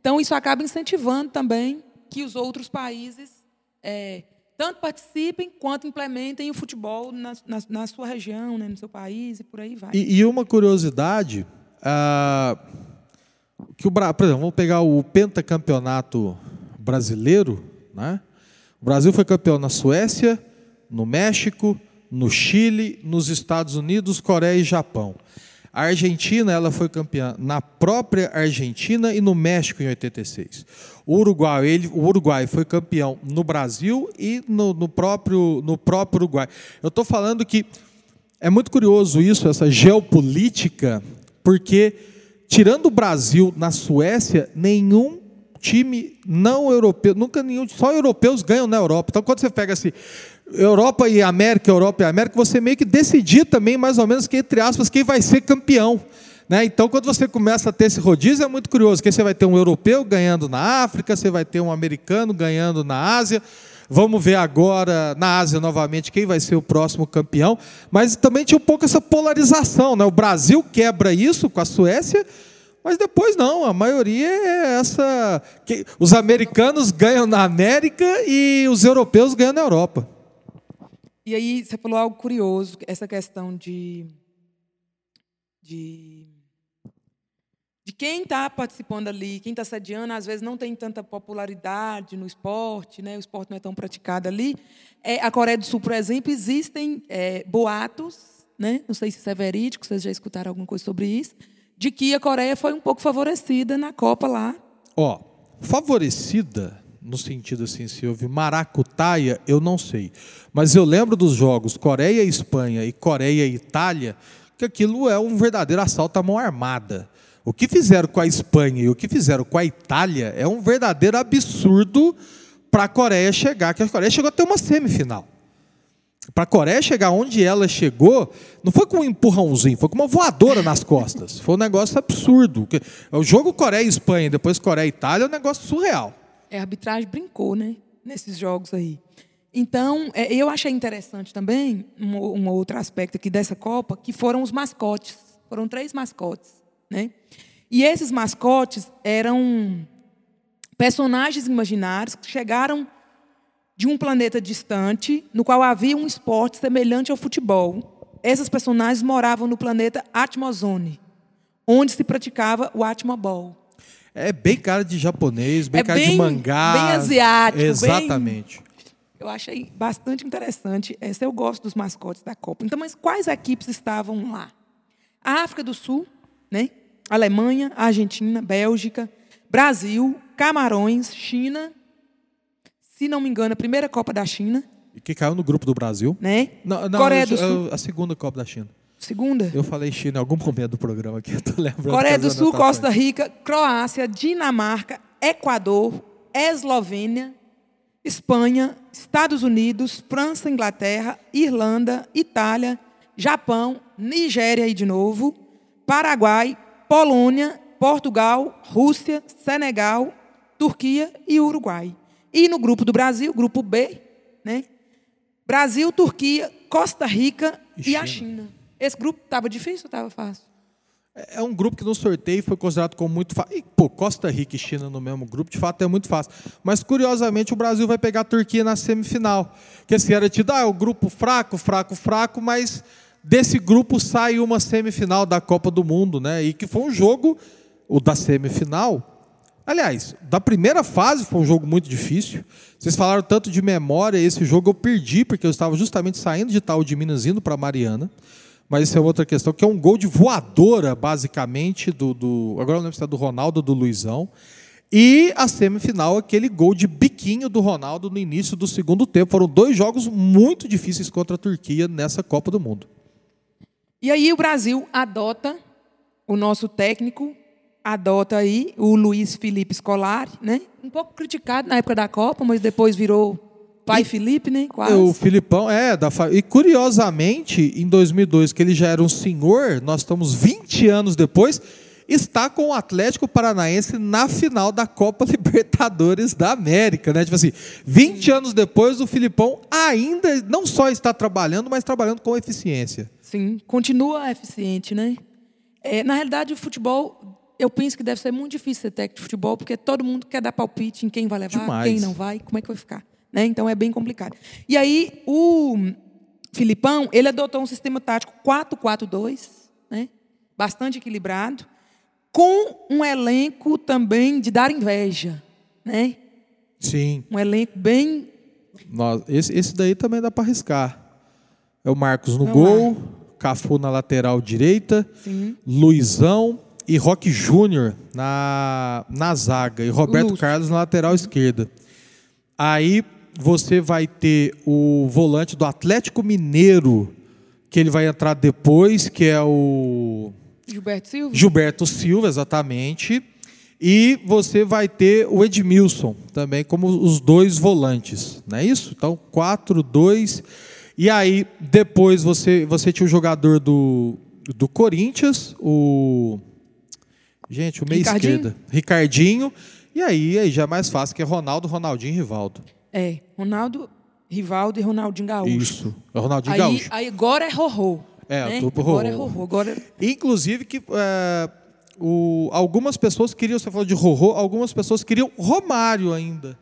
Então isso acaba incentivando também que os outros países é, tanto participem quanto implementem o futebol na, na, na sua região, né, no seu país e por aí vai. E, e uma curiosidade, ah, que o, por exemplo, vamos pegar o pentacampeonato brasileiro, né? O Brasil foi campeão na Suécia, no México, no Chile, nos Estados Unidos, Coreia e Japão. A Argentina ela foi campeã na própria Argentina e no México em 86. O Uruguai, ele, o Uruguai foi campeão no Brasil e no, no próprio, no próprio Uruguai. Eu estou falando que é muito curioso isso, essa geopolítica, porque tirando o Brasil na Suécia, nenhum time não europeu, nunca nenhum, só europeus ganham na Europa. Então quando você pega assim, Europa e América, Europa e América, você meio que decidir também mais ou menos que entre aspas quem vai ser campeão. Né? Então, quando você começa a ter esse rodízio, é muito curioso, que você vai ter um europeu ganhando na África, você vai ter um americano ganhando na Ásia, Vamos ver agora na Ásia novamente quem vai ser o próximo campeão. Mas também tinha um pouco essa polarização. Né? O Brasil quebra isso com a Suécia, mas depois não. A maioria é essa. os americanos ganham na América e os europeus ganham na Europa. E aí você falou algo curioso, essa questão de, de quem está participando ali, quem está sediando, às vezes não tem tanta popularidade no esporte, né? o esporte não é tão praticado ali. É, a Coreia do Sul, por exemplo, existem é, boatos, né? não sei se isso é verídico, vocês já escutaram alguma coisa sobre isso, de que a Coreia foi um pouco favorecida na Copa lá. Ó, favorecida no sentido assim, se houve maracutaia, eu não sei. Mas eu lembro dos jogos Coreia e Espanha e Coreia Itália, que aquilo é um verdadeiro assalto à mão armada. O que fizeram com a Espanha e o que fizeram com a Itália é um verdadeiro absurdo para a Coreia chegar, que a Coreia chegou até uma semifinal. Para a Coreia chegar onde ela chegou, não foi com um empurrãozinho, foi com uma voadora nas costas. Foi um negócio absurdo. O jogo Coreia e Espanha, depois Coreia e Itália, é um negócio surreal. É, a arbitragem brincou, né? Nesses jogos aí. Então, é, eu achei interessante também um, um outro aspecto aqui dessa Copa, que foram os mascotes. Foram três mascotes, né? E esses mascotes eram personagens imaginários que chegaram de um planeta distante, no qual havia um esporte semelhante ao futebol. Esses personagens moravam no planeta Atmozone, onde se praticava o Atmobol. É bem cara de japonês, bem É cara de bem- mangá. bem asiático, bem- Exatamente. Eu achei bastante interessante. Essa eu gosto dos mascotes da Copa. Então, mas quais equipes estavam lá? A África do Sul, né? Alemanha, Argentina, Bélgica, Brasil, Camarões, China. Se não me engano, a primeira Copa da China, E que caiu no grupo do Brasil. né? Não, não, Coreia eu- do Sul, a segunda Copa da China. segunda. Eu falei China em algum momento do programa aqui, eu tô lembrando. Coreia das do Sul. Costa Rica, Croácia, Dinamarca, Equador, Eslovênia, Espanha, Estados Unidos, França, Inglaterra, Irlanda, Itália, Japão, Nigéria aí de novo, Paraguai, Polônia, Portugal, Rússia, Senegal, Turquia e Uruguai. E no grupo do Brasil, grupo B, né? Brasil, Turquia, Costa Rica E e, a China. China. Esse grupo estava difícil ou estava fácil? É um grupo que no sorteio foi considerado como muito fácil. E, pô, Costa Rica e China no mesmo grupo, de fato é muito fácil. Mas, curiosamente, o Brasil vai pegar a Turquia na semifinal. Que assim, era tido, ah, é o grupo fraco, fraco, fraco, mas desse grupo sai uma semifinal da Copa do Mundo, né? E que foi um jogo, o da semifinal. Aliás, da primeira fase foi um jogo muito difícil. Vocês falaram tanto de memória, esse jogo eu perdi, porque eu estava justamente saindo de tal de Minas indo para Mariana mas isso é outra questão, que é um gol de voadora, basicamente, do. do agora eu não lembro se é do Ronaldo ou do Luizão. E a semifinal, aquele gol de biquinho do Ronaldo no início do segundo tempo. Foram dois jogos muito difíceis contra a Turquia nessa Copa do Mundo. E aí o Brasil adota, o nosso técnico adota aí o Luiz Felipe Scolari, né? Um pouco criticado na época da Copa, mas depois virou Pai e, Felipe, né? Quase. O Filipão, é, da E curiosamente, em 2002, que ele já era um senhor, nós estamos 20 anos depois, está com o Atlético Paranaense na final da Copa Libertadores da América, né? Tipo assim, 20 Sim. anos depois, o Filipão ainda não só está trabalhando, mas trabalhando com eficiência. Sim, continua eficiente, né? É, na realidade, o futebol, eu penso que deve ser muito difícil ser técnico de futebol, porque todo mundo quer dar palpite em quem vai levar, Demais. quem não vai, como é que vai ficar. Né? Então é bem complicado. E aí o Filipão, ele adotou um sistema tático 4-4-2, né? bastante equilibrado, com um elenco também de dar inveja. Né? Sim. Um elenco bem. Nossa, esse, esse daí também dá para arriscar. É o Marcos no gol, Cafu na lateral direita, Sim. Luizão e Roque Júnior na, na zaga e Roberto Carlos na lateral esquerda. Aí você vai ter o volante do Atlético Mineiro, que ele vai entrar depois, que é o. Gilberto Silva? Gilberto Silva, exatamente. E você vai ter o Edmilson também como os dois volantes, não é isso? Então, 4, 2. E aí, depois você, você tinha o jogador do, do Corinthians, o. Gente, o meia esquerda. Ricardinho. E aí, aí já é mais fácil, que é Ronaldo, Ronaldinho e Rivaldo. É, Ronaldo, Rivaldo e Ronaldinho Gaúcho. Isso, é Ronaldinho aí, Gaúcho. Aí agora é Rorô. É, né? o Agora Rorô. é Rorô. Agora... Inclusive que é, o, algumas pessoas queriam, você falou de Rorô, algumas pessoas queriam Romário ainda.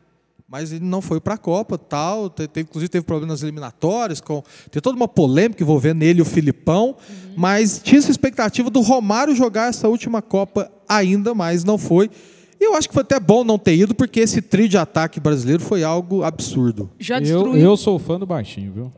Mas ele não foi para a Copa, tal. Teve, inclusive teve problemas eliminatórios, com, tem toda uma polêmica envolvendo ele e o Filipão. Uhum. Mas tinha essa expectativa do Romário jogar essa última Copa ainda, mas não foi. E eu acho que foi até bom não ter ido, porque esse trio de ataque brasileiro foi algo absurdo. Já destruiu. Eu, eu sou fã do baixinho, viu?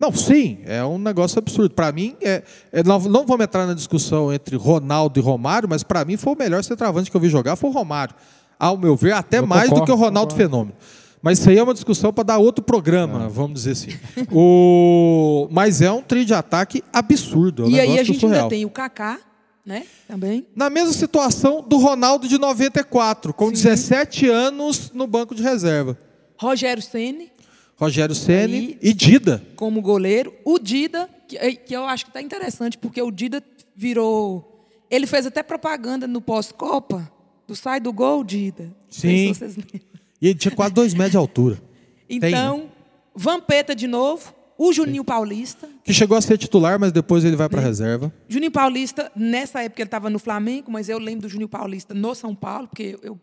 Não, sim, é um negócio absurdo. Para mim, é, é, não, não vamos entrar na discussão entre Ronaldo e Romário, mas para mim foi o melhor centroavante que eu vi jogar, foi o Romário. Ao meu ver, até eu mais concordo, do que o Ronaldo concordo. Fenômeno. Mas isso aí é uma discussão para dar outro programa, é. vamos dizer assim. o... Mas é um trio de ataque absurdo. É um e aí a gente surreal. ainda tem o Kaká, né? Também. Na mesma situação do Ronaldo de 94, com Sim. 17 anos no banco de reserva. Rogério Ceni. Rogério Ceni e Dida. Como goleiro. O Dida, que, que eu acho que está interessante, porque o Dida virou. Ele fez até propaganda no pós-Copa do Sai do Gol, Dida. Sim. Se e ele tinha quase dois metros de altura. Então, Tem, né? Vampeta de novo. O Juninho Paulista. Que chegou a ser titular, mas depois ele vai para a reserva. Juninho Paulista, nessa época ele estava no Flamengo, mas eu lembro do Juninho Paulista no São Paulo, porque eu,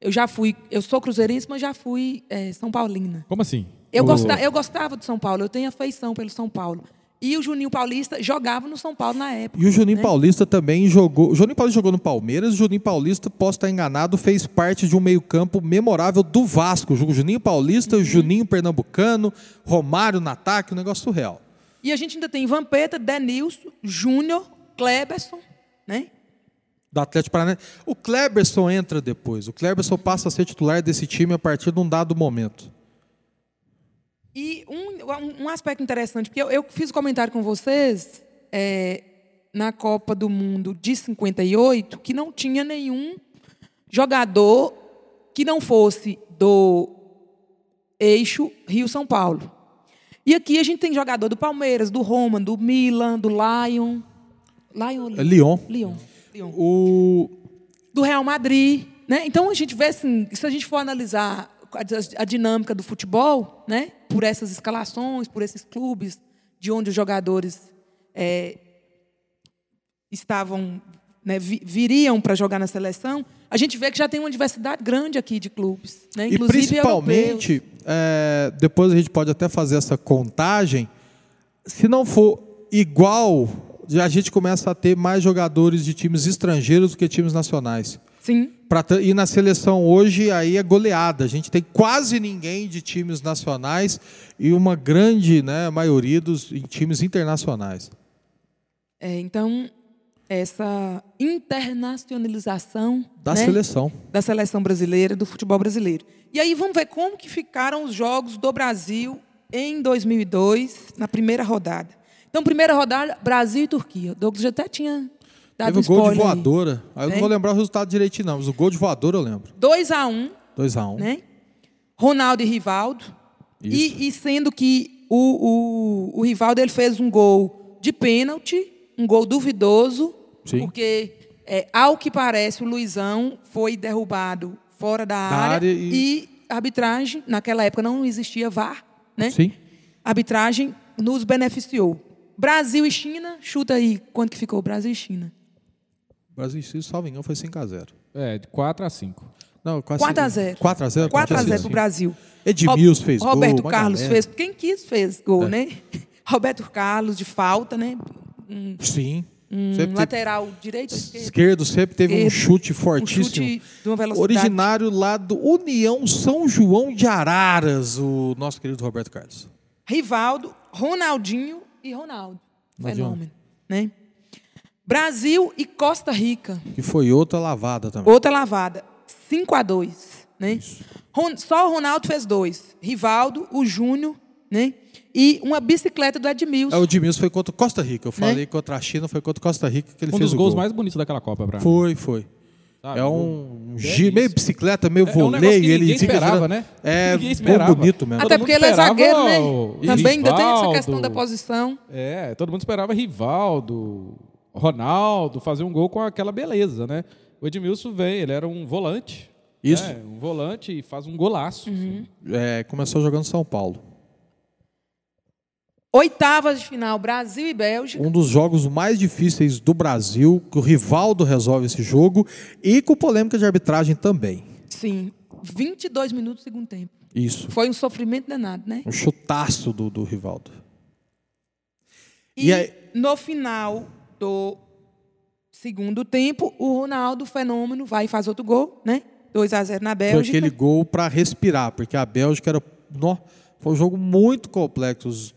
eu já fui. Eu sou cruzeirense, mas já fui é, São Paulina. Como assim? Eu, o... gostava, eu gostava do São Paulo, eu tenho afeição pelo São Paulo. E o Juninho Paulista jogava no São Paulo na época. E o Juninho né? Paulista também jogou. O Juninho Paulista jogou no Palmeiras. O Juninho Paulista, posso estar enganado, fez parte de um meio-campo memorável do Vasco. O Juninho Paulista, uhum. Juninho Pernambucano, Romário no ataque, um negócio surreal. E a gente ainda tem Vampeta, Denilson, Júnior, Kleberson, né? Do Atlético Paranaense. O Kleberson entra depois. O Kleberson passa a ser titular desse time a partir de um dado momento. E um, um aspecto interessante, porque eu, eu fiz um comentário com vocês é, na Copa do Mundo de 58, que não tinha nenhum jogador que não fosse do eixo Rio-São Paulo. E aqui a gente tem jogador do Palmeiras, do Roma, do Milan, do Lyon. Lion, Lyon. Lyon. Lyon. O... Do Real Madrid. Né? Então a gente vê assim, se a gente for analisar a, a dinâmica do futebol, né? Por essas escalações, por esses clubes de onde os jogadores é, estavam né, vi- viriam para jogar na seleção, a gente vê que já tem uma diversidade grande aqui de clubes, né? E principalmente, é, depois a gente pode até fazer essa contagem, se não for igual, a gente começa a ter mais jogadores de times estrangeiros do que times nacionais. Sim, Pra e na seleção hoje aí é goleada. A gente tem quase ninguém de times nacionais e uma grande né, maioria dos em times internacionais. É, então essa internacionalização Da né, seleção. da seleção brasileira, do futebol brasileiro. E aí vamos ver como que ficaram os jogos do Brasil em 2002, na primeira rodada. Então, primeira rodada, Brasil e Turquia. O Douglas já até tinha dado Teve um o gol de aí. voadora. Aí eu não Né? vou lembrar o resultado direitinho, não, mas o gol de voadora eu lembro. 2 a 1 2x1. né? Ronaldo e Rivaldo. E, e sendo que o, o, o Rivaldo ele fez um gol de pênalti, um gol duvidoso, Sim. porque, é, ao que parece, o Luizão foi derrubado fora da, Da área, área e... e- a arbitragem, naquela época não existia VAR, né? Sim. A arbitragem nos beneficiou. Brasil e China, chuta aí quanto que ficou Brasil e China. Brasil, se salvo engano, foi 5x0. É, de 4 a 5. Não, 4 a 0. 4x0? 4 a 0 pro Brasil. Edmilson Rob- fez gol, Roberto Carlos galera. fez. Quem quis fez gol, É. né? Roberto Carlos de falta, né? Sim. Um Sempre teve- lateral direito esquerdo? Esquerdo sempre teve um Esquerdo. chute Um fortíssimo. chute de uma velocidade. Originário lá do União São João de Araras, o nosso querido Roberto Carlos. Rivaldo, Ronaldinho e Ronaldo. Fenômeno, né? Brasil e Costa Rica. Que foi outra lavada também. Outra lavada. 5 a 2 né? Só o Ronaldo fez dois. Rivaldo, o Júnior, né? E uma bicicleta do Edmilson. É, o Edmilson foi contra Costa Rica. Eu Né? falei contra a China, foi contra Costa Rica que ele Um fez dos o gols gol. mais bonitos daquela Copa, pra. Foi, foi. Sabe? É um giro, meio bicicleta, meio É- é um voleio. negócio que ele esperava, girando. né? É esperava. bonito mesmo. Até porque ele é zagueiro, né? Também ainda tem essa questão da posição. É, todo mundo esperava Rivaldo, Ronaldo fazer um gol com aquela beleza, né? O Edmilson vem, ele era um volante. Isso. né? Um volante e faz um golaço. Uhum. É, começou jogando São Paulo. Oitavas de final, Brasil e Bélgica. Um dos jogos mais difíceis do Brasil, que o Rivaldo resolve esse jogo, e com polêmica de arbitragem também. Sim, 22 minutos do segundo tempo. Isso. Foi um sofrimento danado, né? Um chutaço do, do Rivaldo. E, E aí- no final do segundo tempo, o Ronaldo Fenômeno vai e faz outro gol, né? 2 a 0 na Foi Bélgica. aquele gol para respirar, porque a Bélgica era. foi um jogo muito complexo.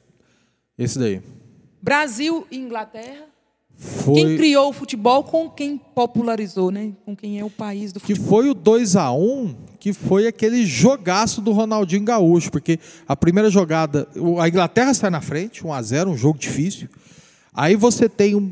Esse daí. Brasil e Inglaterra. Foi, Quem criou o futebol com quem popularizou, né? Com quem é o país do que futebol. foi o 2 a 1 que foi aquele jogaço do Ronaldinho Gaúcho, porque a primeira jogada, a Inglaterra sai na frente, 1 a 0 um jogo difícil. Aí você tem um-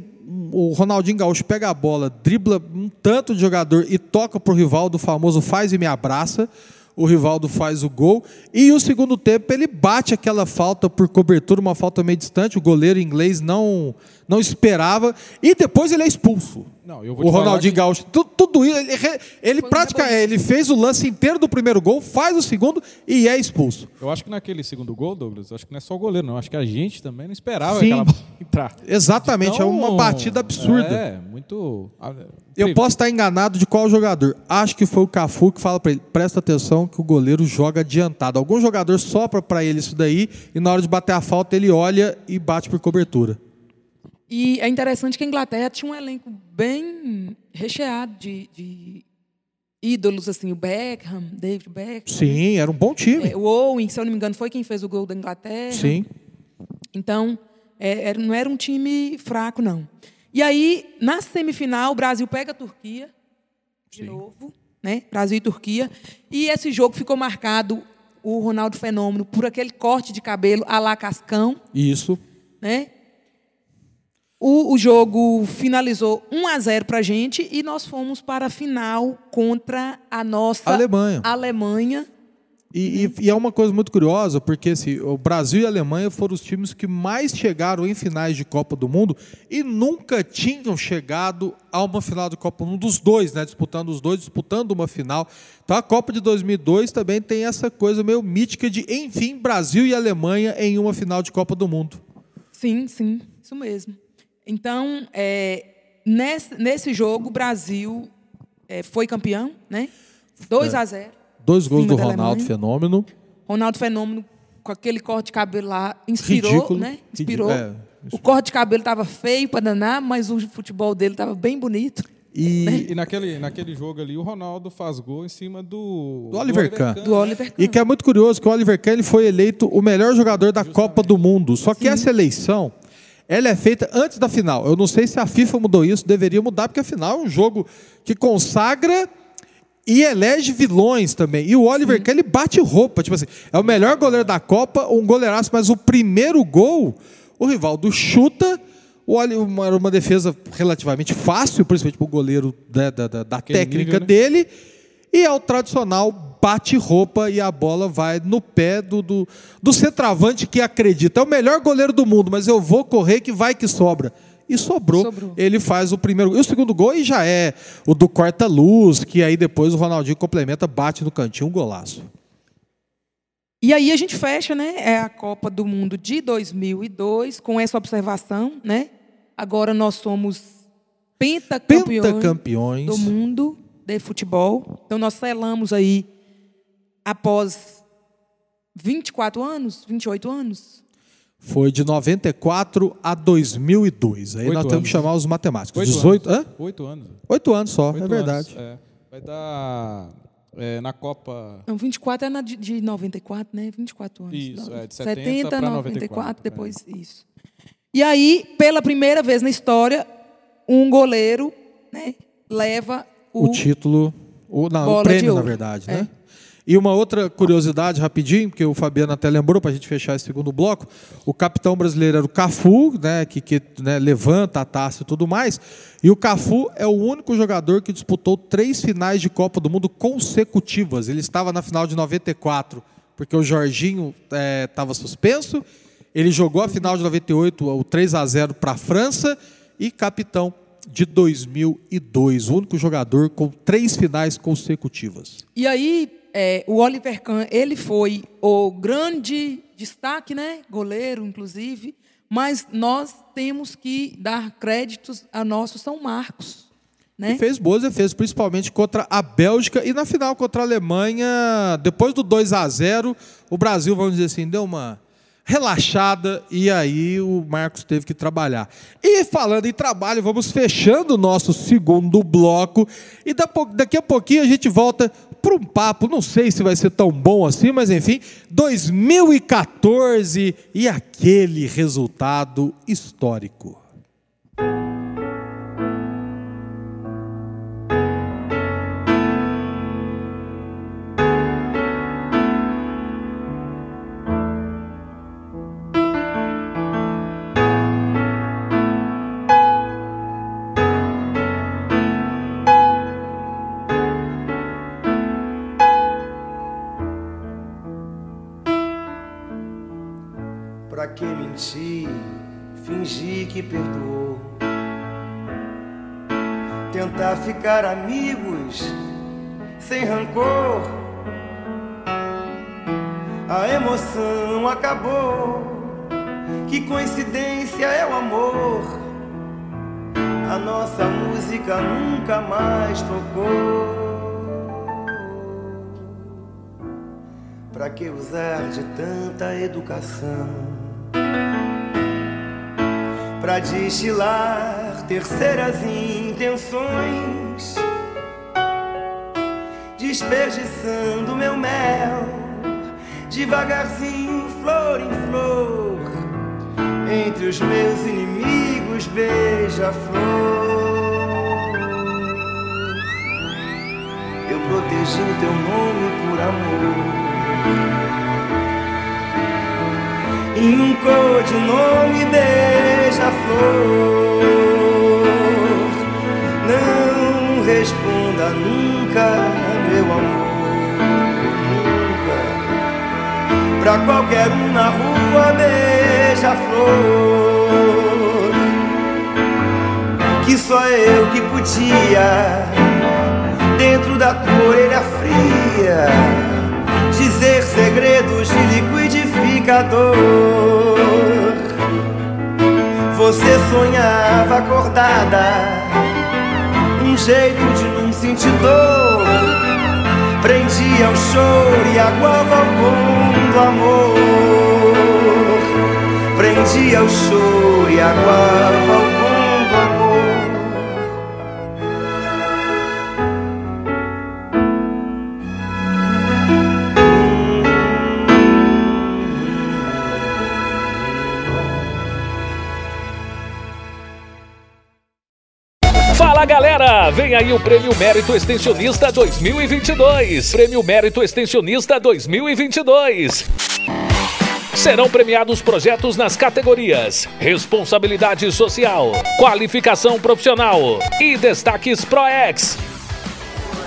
o Ronaldinho Gaúcho pega a bola, dribla um tanto de jogador e toca Rivaldo, o famoso faz e me abraça. O Rivaldo faz o gol. E o segundo tempo ele bate aquela falta por cobertura, uma falta meio distante. O goleiro inglês não, não esperava. E depois ele é expulso. Não, eu vou o Ronaldinho que- Gaúcho. Tu- Tudo isso. Ele, ele, um pratica, ele fez o lance inteiro do primeiro gol, faz o segundo e é expulso. Eu acho que naquele segundo gol, Douglas, acho que não é só o goleiro, não. Acho que a gente também não esperava Sim. aquela bola entrar. Exatamente, é uma Então, batida absurda. É, muito. Eu posso estar enganado de qual jogador. Acho que foi o Cafu que fala pra ele: presta atenção que o goleiro joga adiantado. Algum jogador sopra pra ele isso daí e na hora de bater a falta ele olha e bate por cobertura. E é interessante que a Inglaterra tinha um elenco bem recheado de, de ídolos, assim, o Beckham, David Beckham. Sim, era um bom time. É, o Owen, se eu não me engano, foi quem fez o gol da Inglaterra. Sim. Então, é, era- não era um time fraco, não. E aí, na semifinal, o Brasil pega a Turquia, de novo, né? Brasil e Turquia. E esse jogo ficou marcado, o Ronaldo Fenômeno, por aquele corte de cabelo a la Cascão, Isso. né? O, o jogo finalizou 1 a 0 para a gente e nós fomos para a final contra a nossa Alemanha. Alemanha. E, e- e é uma coisa muito curiosa, porque assim, o Brasil e a Alemanha foram os times que mais chegaram em finais de Copa do Mundo e nunca tinham chegado a uma final de Copa do Mundo, dos dois, né? Disputando os dois, disputando uma final. Então a Copa de 2002 também tem essa coisa meio mítica de, enfim, Brasil e Alemanha em uma final de Copa do Mundo. Sim, sim, isso mesmo. Então, é, nesse, nesse jogo, o Brasil é, foi campeão, né? 2 É. a 0 Dois gols do Ronaldo. Fenômeno. Ronaldo Fenômeno, com aquele corte de cabelo lá, inspirou, Ridículo. né? Inspirou. É. O corte de cabelo estava feio para danar, mas o futebol dele estava bem bonito. E, E naquele, naquele jogo ali, o Ronaldo faz gol em cima do... Do Oliver Kahn. Do Oliver e Kahn. que é muito curioso que o Oliver Kahn ele foi eleito o melhor jogador da Copa do Mundo. Só que essa eleição, ela é feita antes da final. Eu não sei se a FIFA mudou isso, deveria mudar, porque afinal é um jogo que consagra e elege vilões também. E o Oliver Kahn, ele bate roupa. Tipo assim, é o melhor goleiro da Copa, um goleiraço, mas o primeiro gol, o Rivaldo chuta. O Oli- uma, era uma defesa relativamente fácil, principalmente para o goleiro né, da, da- da técnica nível, né? dele. E é o tradicional bate-roupa e a bola vai no pé do, do, do centroavante que acredita. É o melhor goleiro do mundo, mas eu vou correr que vai que sobra. E sobrou. Sobrou. Ele faz o primeiro. E o segundo gol e já é o do corta-luz, que aí depois o Ronaldinho complementa, bate no cantinho, um golaço. E aí a gente fecha, né? É a Copa do Mundo de 2002 com essa observação, né? Agora nós somos pentacampeões, Pentacampeões. do mundo de futebol. Então nós selamos aí após 24 anos, 28 anos. Foi de 94 a 2002. Aí Oito nós temos anos. que chamar os matemáticos. Oito 18, anos. hã? Oito anos. Oito anos só, Oito é anos, verdade. é. Vai dar é, na Copa... Não, 24 é na de, de 94, né? 24 anos. Isso, Não, é, de 70 pra 94, depois isso. E aí, pela primeira vez na história, um goleiro, né, leva o, o título, o, não, Bola o de prêmio, na verdade, É. né? E uma outra curiosidade, rapidinho, que o Fabiano até lembrou para a gente fechar esse segundo bloco, o capitão brasileiro era o Cafu, né, que, que né, levanta a taça e tudo mais, e o Cafu é o único jogador que disputou três finais de Copa do Mundo consecutivas. Ele estava na final de 94, porque o Jorginho estava suspenso, ele jogou a final de 98, o 3 a 0 para a França, e capitão de 2002, o único jogador com três finais consecutivas. E aí, é, o Oliver Kahn, ele foi o grande destaque, né? Goleiro, inclusive. Mas nós temos que dar créditos a nosso São Marcos, né? E fez boas defesas, principalmente contra a Bélgica e na final contra a Alemanha. Depois do 2 a 0 o Brasil, vamos dizer assim, deu uma relaxada e aí o Marcos teve que trabalhar. E falando em trabalho, vamos fechando o nosso segundo bloco e daqui a pouquinho a gente volta um papo, não sei se vai ser tão bom assim, mas enfim, 2014 e aquele resultado histórico. Tentar ficar amigos sem rancor. A emoção acabou. Que coincidência é o amor. A nossa música nunca mais tocou. Pra que usar de tanta educação? Pra destilar terceiras intenções, desperdiçando meu mel, devagarzinho, flor em flor, entre os meus inimigos, beija-flor. Eu protegi o teu nome por amor. E um codinome beija-flor. Não responda nunca, meu amor, nunca. Pra qualquer um na rua beija-flor, que só eu que podia, dentro da tua orelha fria, dizer segredos de liquidificador. Você sonhava acordada um jeito de não sentir dor. Prendia o choro e aguava o bom do amor. Prendia o choro e aguava o E aí o Prêmio Mérito Extensionista 2022. Prêmio Mérito Extensionista 2022. Serão premiados projetos nas categorias Responsabilidade Social, Qualificação Profissional e Destaques ProEx.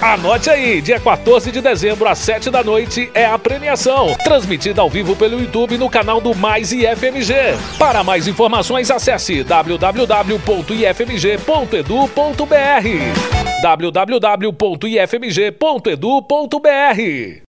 Anote aí, dia 14 de dezembro, às 7 da noite, é a premiação, transmitida ao vivo pelo YouTube no canal do Mais IFMG. Para mais informações, acesse www.ifmg.edu.br www.ifmg.edu.br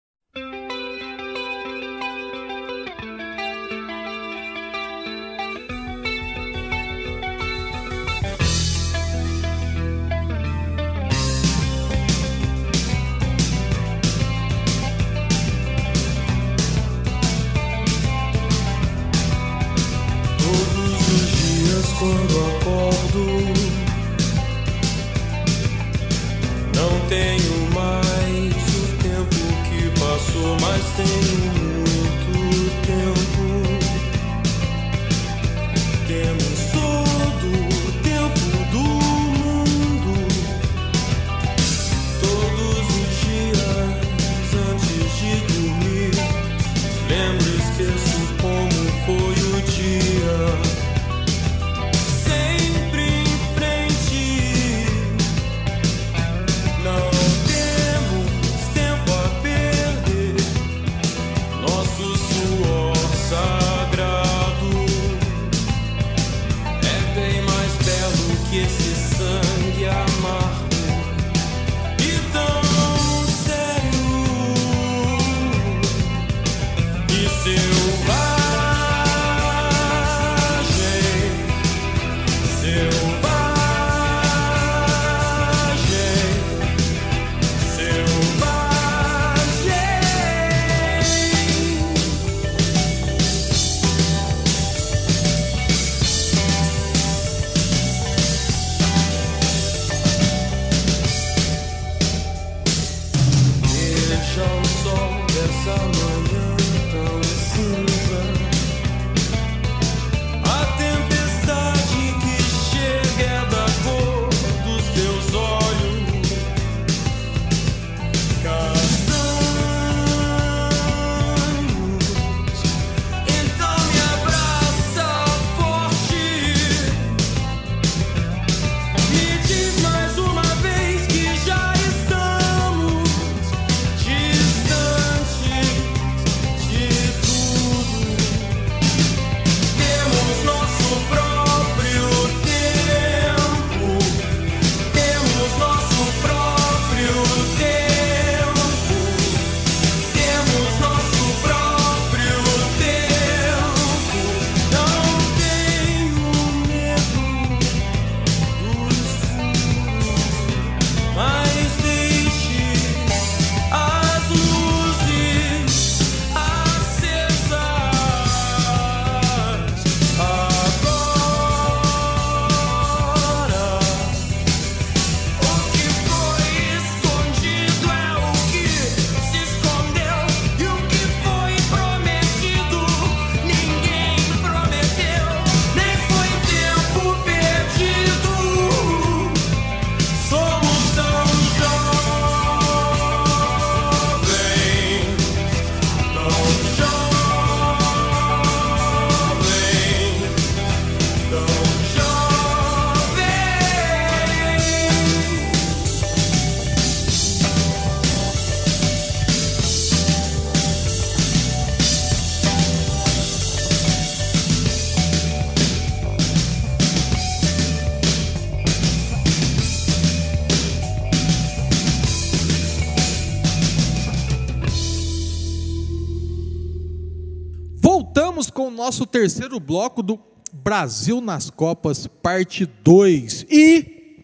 nosso terceiro bloco do Brasil nas Copas, parte 2. E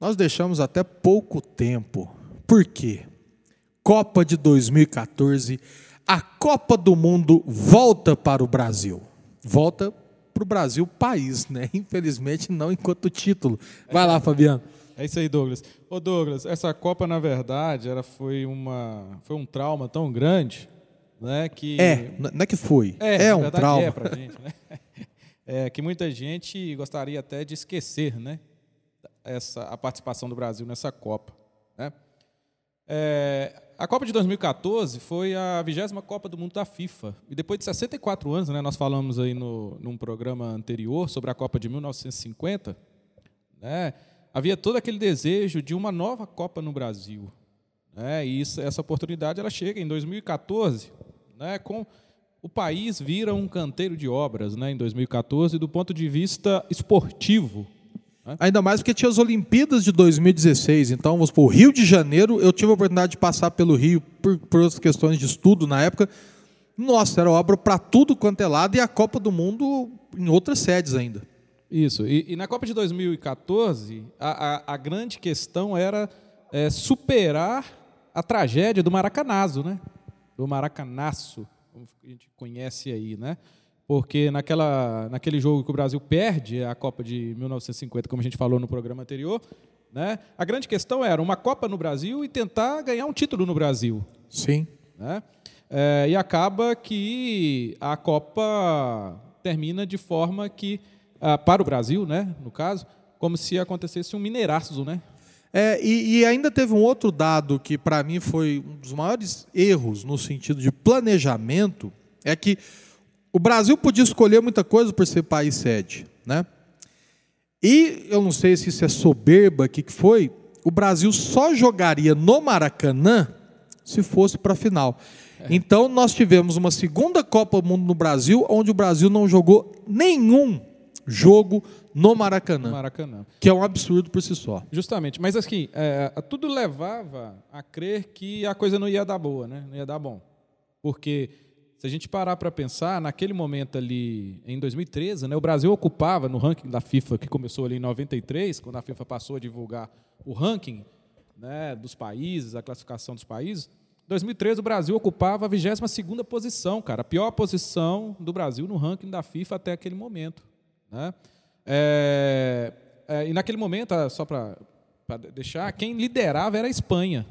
nós deixamos até pouco tempo. Por quê? Copa de 2014, a Copa do Mundo volta para o Brasil. Volta para o Brasil país, né? Infelizmente, não enquanto título. Vai lá, Fabiano. É isso aí, Douglas. Ô, Douglas, essa Copa, na verdade, era foi, uma, foi um trauma tão grande né, que... É, não é que foi. É, É, um trauma. É pra gente, né? É que muita gente gostaria até de esquecer, né? Essa, a participação do Brasil nessa Copa, né? É, a Copa de 2014 foi a vigésima Copa do Mundo da FIFA. E depois de 64 anos, né, nós falamos aí no, num programa anterior sobre a Copa de 1950, né, havia todo aquele desejo de uma nova Copa no Brasil. Né, e isso, essa oportunidade ela chega em 2014, né, com o país vira um canteiro de obras né, em 2014, do ponto de vista esportivo. Ainda mais porque tinha as Olimpíadas de 2016. Então, vamos supor, o Rio de Janeiro, eu tive a oportunidade de passar pelo Rio por, por outras questões de estudo na época. Nossa, era obra para tudo quanto é lado e a Copa do Mundo em outras sedes ainda. Isso. E, e na Copa de 2014, a, a, a grande questão era é, superar a tragédia do Maracanazo, né? Do Maracanaço, como a gente conhece aí, né? Porque naquela, naquele jogo que o Brasil perde a Copa de 1950, como a gente falou no programa anterior, né? A grande questão era uma Copa no Brasil e tentar ganhar um título no Brasil. Sim. né? É, e acaba que a Copa termina de forma que, ah, para o Brasil, né, no caso, como se acontecesse um mineiraço, né? É, e, e ainda teve um outro dado que para mim foi um dos maiores erros no sentido de planejamento, é que o Brasil podia escolher muita coisa por ser país sede, né? E eu não sei se isso é soberba, o que que foi, o Brasil só jogaria no Maracanã se fosse para a final. Então nós tivemos uma segunda Copa do Mundo no Brasil, onde o Brasil não jogou nenhum jogo no Maracanã, No Maracanã. que é um absurdo por si só. Justamente. Mas assim, é, tudo levava a crer que a coisa não ia dar boa, né? Não ia dar bom. Porque se a gente parar para pensar, naquele momento ali, em 2013, né, o Brasil ocupava no ranking da FIFA, que começou ali em 93, quando a FIFA passou a divulgar o ranking né, dos países, a classificação dos países. Em 2013, o Brasil ocupava a 22ª posição, cara. A pior posição do Brasil no ranking da FIFA até aquele momento. Né? É, é, e naquele momento, ah, só para deixar, quem liderava era a Espanha.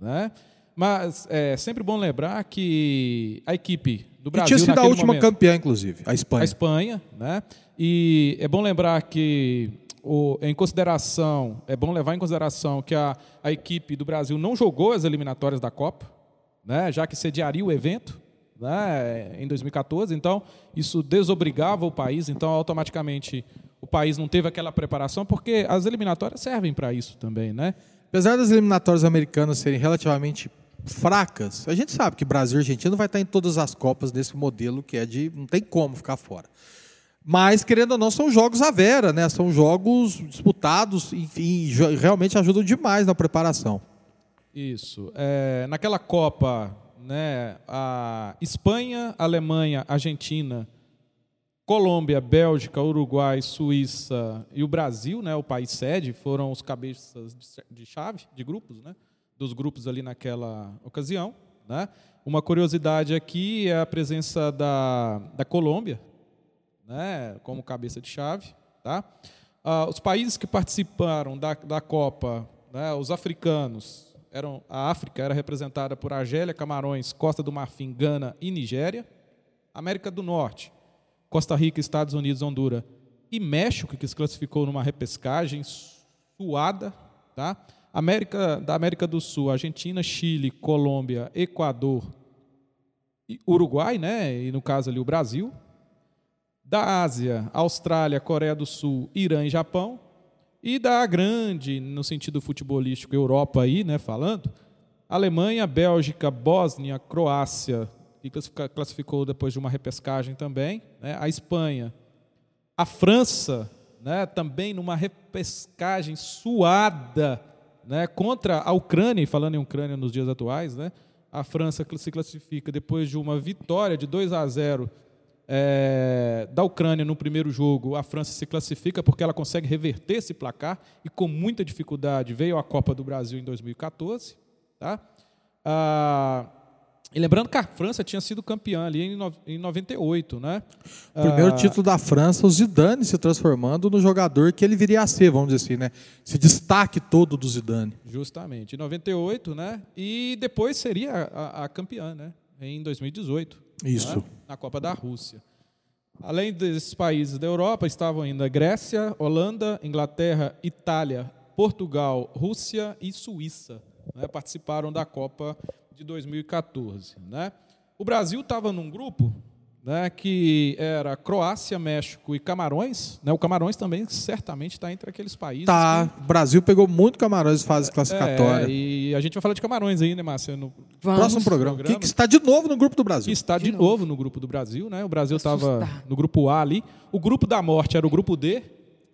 Né? Mas é sempre bom lembrar que a equipe do E Brasil. tinha sido a última momento, campeã, inclusive, a Espanha. a Espanha, né? E é bom lembrar que o, em consideração, é bom levar em consideração que a, a equipe do Brasil não jogou as eliminatórias da Copa, né? Já que sediaria o evento, né? Em 2014, então isso desobrigava o país, então automaticamente o país não teve aquela preparação, porque as eliminatórias servem para isso também, né? Apesar das eliminatórias americanas serem relativamente fracas, a gente sabe que Brasil e Argentina vai estar em todas as Copas desse modelo que é de não tem como ficar fora. Mas, querendo ou não, são jogos à vera, né? São jogos disputados, enfim, realmente ajudam demais na preparação. Isso. É, naquela Copa, né, a Espanha, Alemanha, Argentina, Colômbia, Bélgica, Uruguai, Suíça e o Brasil, né, o país sede, foram os cabeças de chave de grupos, né, dos grupos ali naquela ocasião. Né. Uma curiosidade aqui é a presença da, da Colômbia, né, como cabeça de chave. Tá? Ah, os países que participaram da, da Copa, né, os africanos, eram, a África era representada por Argélia, Camarões, Costa do Marfim, Gana e Nigéria. América do Norte, Costa Rica, Estados Unidos, Honduras e México, que se classificou numa repescagem suada. Tá? América, da América do Sul, Argentina, Chile, Colômbia, Equador e Uruguai, né? e no caso ali o Brasil. Da Ásia, Austrália, Coreia do Sul, Irã e Japão. E da grande, no sentido futebolístico, Europa aí, né, falando, Alemanha, Bélgica, Bósnia, Croácia, que classificou depois de uma repescagem também, né, a Espanha, a França, né, também numa repescagem suada, né, contra a Ucrânia, e falando em Ucrânia nos dias atuais, né, a França se classifica depois de uma vitória de 2 a 0 É, da Ucrânia no primeiro jogo, a França se classifica porque ela consegue reverter esse placar e com muita dificuldade veio a Copa do Brasil em 2014. Tá? Ah, e lembrando que a França tinha sido campeã ali em, no, em 98, né? Primeiro Ah, título da França, o Zidane se transformando no jogador que ele viria a ser, vamos dizer assim, né? Esse destaque todo do Zidane. Justamente, em 98, né? E depois seria a, a campeã, né? Em 2018. Isso. né? Na Copa da Rússia. Além desses países da Europa, estavam ainda Grécia, Holanda, Inglaterra, Itália, Portugal, Rússia e Suíça. né? Participaram da Copa de 2014. Né? O Brasil estava num grupo né, que era Croácia, México e Camarões. Né? O Camarões também certamente está entre aqueles países. Tá, o Brasil pegou muito Camarões em fase que- classificatória. É, e a gente vai falar de Camarões aí, né, Márcia? No, Vamos. Próximo programa. Que, que está de novo no grupo do que Brasil. está de, De novo. novo. no grupo do Brasil, né? O Brasil estava no grupo A ali. O grupo da morte era o grupo D,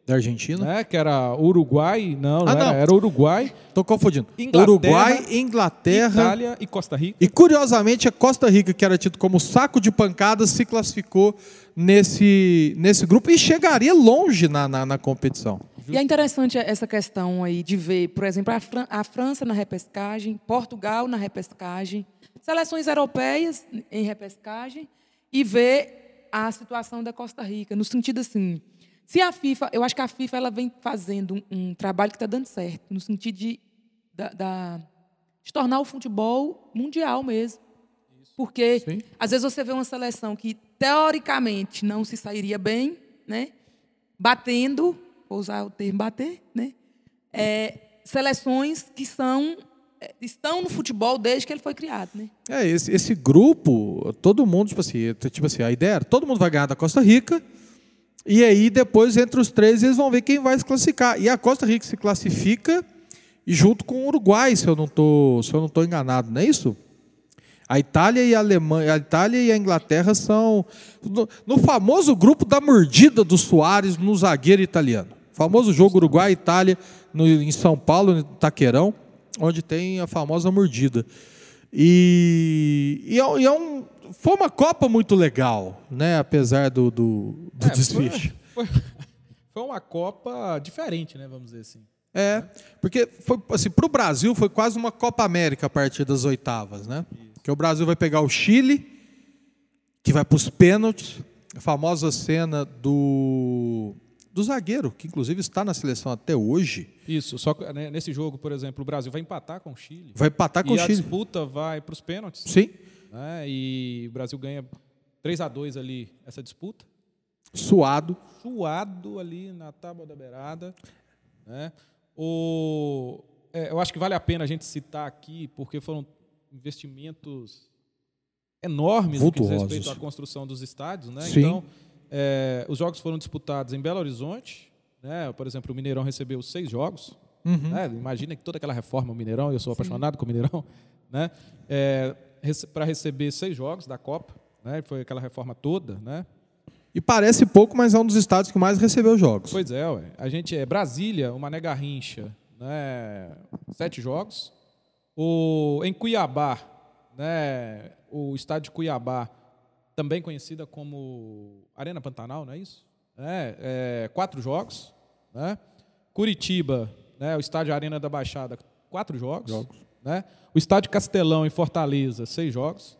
Da Argentina. né? Que era Uruguai, não, não Ah, era, não. era Uruguai, Tô confundindo. Inglaterra, Uruguai, Inglaterra. Itália e Costa Rica. E curiosamente, a Costa Rica, que era tido como saco de pancadas, se classificou nesse, nesse grupo e chegaria longe na, na, na competição. E é interessante essa questão aí de ver, por exemplo, a, Fran- a França na repescagem, Portugal na repescagem, seleções europeias em repescagem e ver a situação da Costa Rica, no sentido assim, se a FIFA, eu acho que a FIFA ela vem fazendo um, um trabalho que está dando certo, no sentido de, da- da- de tornar o futebol mundial mesmo. Porque, Sim. às vezes, você vê uma seleção que, teoricamente, não se sairia bem, né? batendo, vou usar o termo bater, né? É, seleções que são, é, estão no futebol desde que ele foi criado. Né? É, esse, esse grupo, todo mundo, tipo assim, tipo assim, a ideia era, todo mundo vai ganhar da Costa Rica, e aí depois, entre os três, eles vão ver quem vai se classificar. E a Costa Rica se classifica junto com o Uruguai, se eu não tô, se eu não tô enganado, não é isso? A Itália e a Alemanha, a Itália e a Inglaterra são no, no famoso grupo da mordida do Soares no zagueiro italiano. Famoso jogo Uruguai Itália no, em São Paulo, no Taquerão, onde tem a famosa mordida. E, e, é, e é um, foi uma Copa muito legal, né? Apesar do, do, do É, desfecho. Foi, foi, foi uma Copa diferente, né? Vamos dizer assim. É, porque foi assim, para o Brasil foi quase uma Copa América a partir das oitavas, né? Porque o Brasil vai pegar o Chile, que vai para os pênaltis, a famosa cena do do zagueiro, que inclusive está na seleção até hoje, Isso, só que né, nesse jogo, por exemplo, o Brasil vai empatar com o Chile. vai empatar com e o a Chile. disputa vai para os pênaltis. Sim, né? E o Brasil ganha 3 a 2 ali essa disputa. suado. Suado ali na tábua da beirada. Né? O, é, eu acho que vale a pena a gente citar aqui, porque foram investimentos enormes no que diz respeito à construção dos estádios. Né? Sim. Então, é, os jogos foram disputados em Belo Horizonte. Né? Por exemplo, o Mineirão recebeu seis jogos. Uhum. né? Imagina que toda aquela reforma o Mineirão, eu sou apaixonado com o Mineirão, né? É, para receber seis jogos da Copa, né? Foi aquela reforma toda, né? E parece pouco, mas é um dos estados que mais recebeu jogos. Pois é, ué. a gente é Brasília, o Mané Garrincha, né? Sete jogos. O em Cuiabá, né? O estádio de Cuiabá, também conhecida como Arena Pantanal, não é isso? É, é, quatro jogos, né? Curitiba, né? O estádio Arena da Baixada, quatro jogos, né? O estádio Castelão em Fortaleza, seis jogos.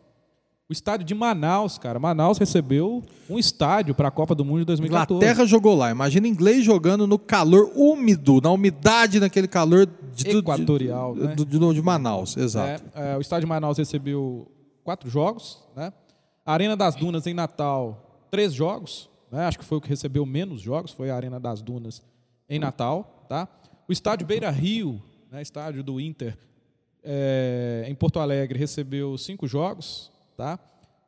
O estádio de Manaus, cara, Manaus recebeu um estádio para a Copa do Mundo de 2014. Inglaterra jogou lá. Imagina inglês jogando no calor úmido, na umidade, naquele calor de, Equatorial, de, né? do- de- de Manaus. Exato. É, é, o estádio de Manaus recebeu quatro jogos, né? A Arena das Dunas em Natal, três jogos, né? Acho que foi o que recebeu menos jogos, foi a Arena das Dunas em Natal, tá? O estádio Beira Rio, né? Estádio do Inter é, em Porto Alegre recebeu cinco jogos, tá?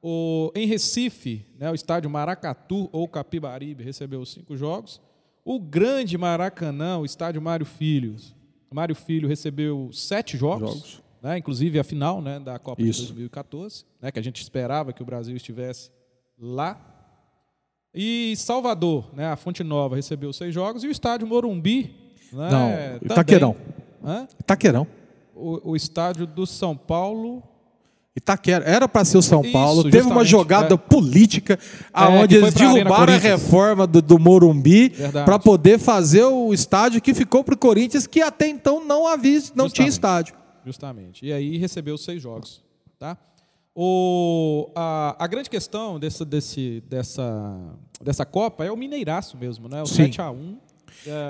O, em Recife, né, o estádio Maracatu ou Capibaribe recebeu cinco jogos. O grande Maracanã, o estádio Mário Filho, Mário Filho recebeu sete jogos, Jogos. Né, inclusive a final né, da Copa Isso. de 2014, né, que a gente esperava que o Brasil estivesse lá. E Salvador, né, a Fonte Nova recebeu seis jogos e o estádio Morumbi, né, Não, Itaquerão. Hã? Taquerão. O, o estádio do São Paulo Itaquera. Era para ser o São Isso, Paulo. Teve uma jogada é. política aonde que foi eles derrubaram a reforma do, do Morumbi para poder fazer o estádio que ficou para o Corinthians, que até então não havia, não tinha Justamente. estádio. Justamente. E aí recebeu seis jogos. Tá? O, a, a grande questão desse, desse, dessa, dessa Copa é o Mineiraço mesmo, né? O Sim. 7x1.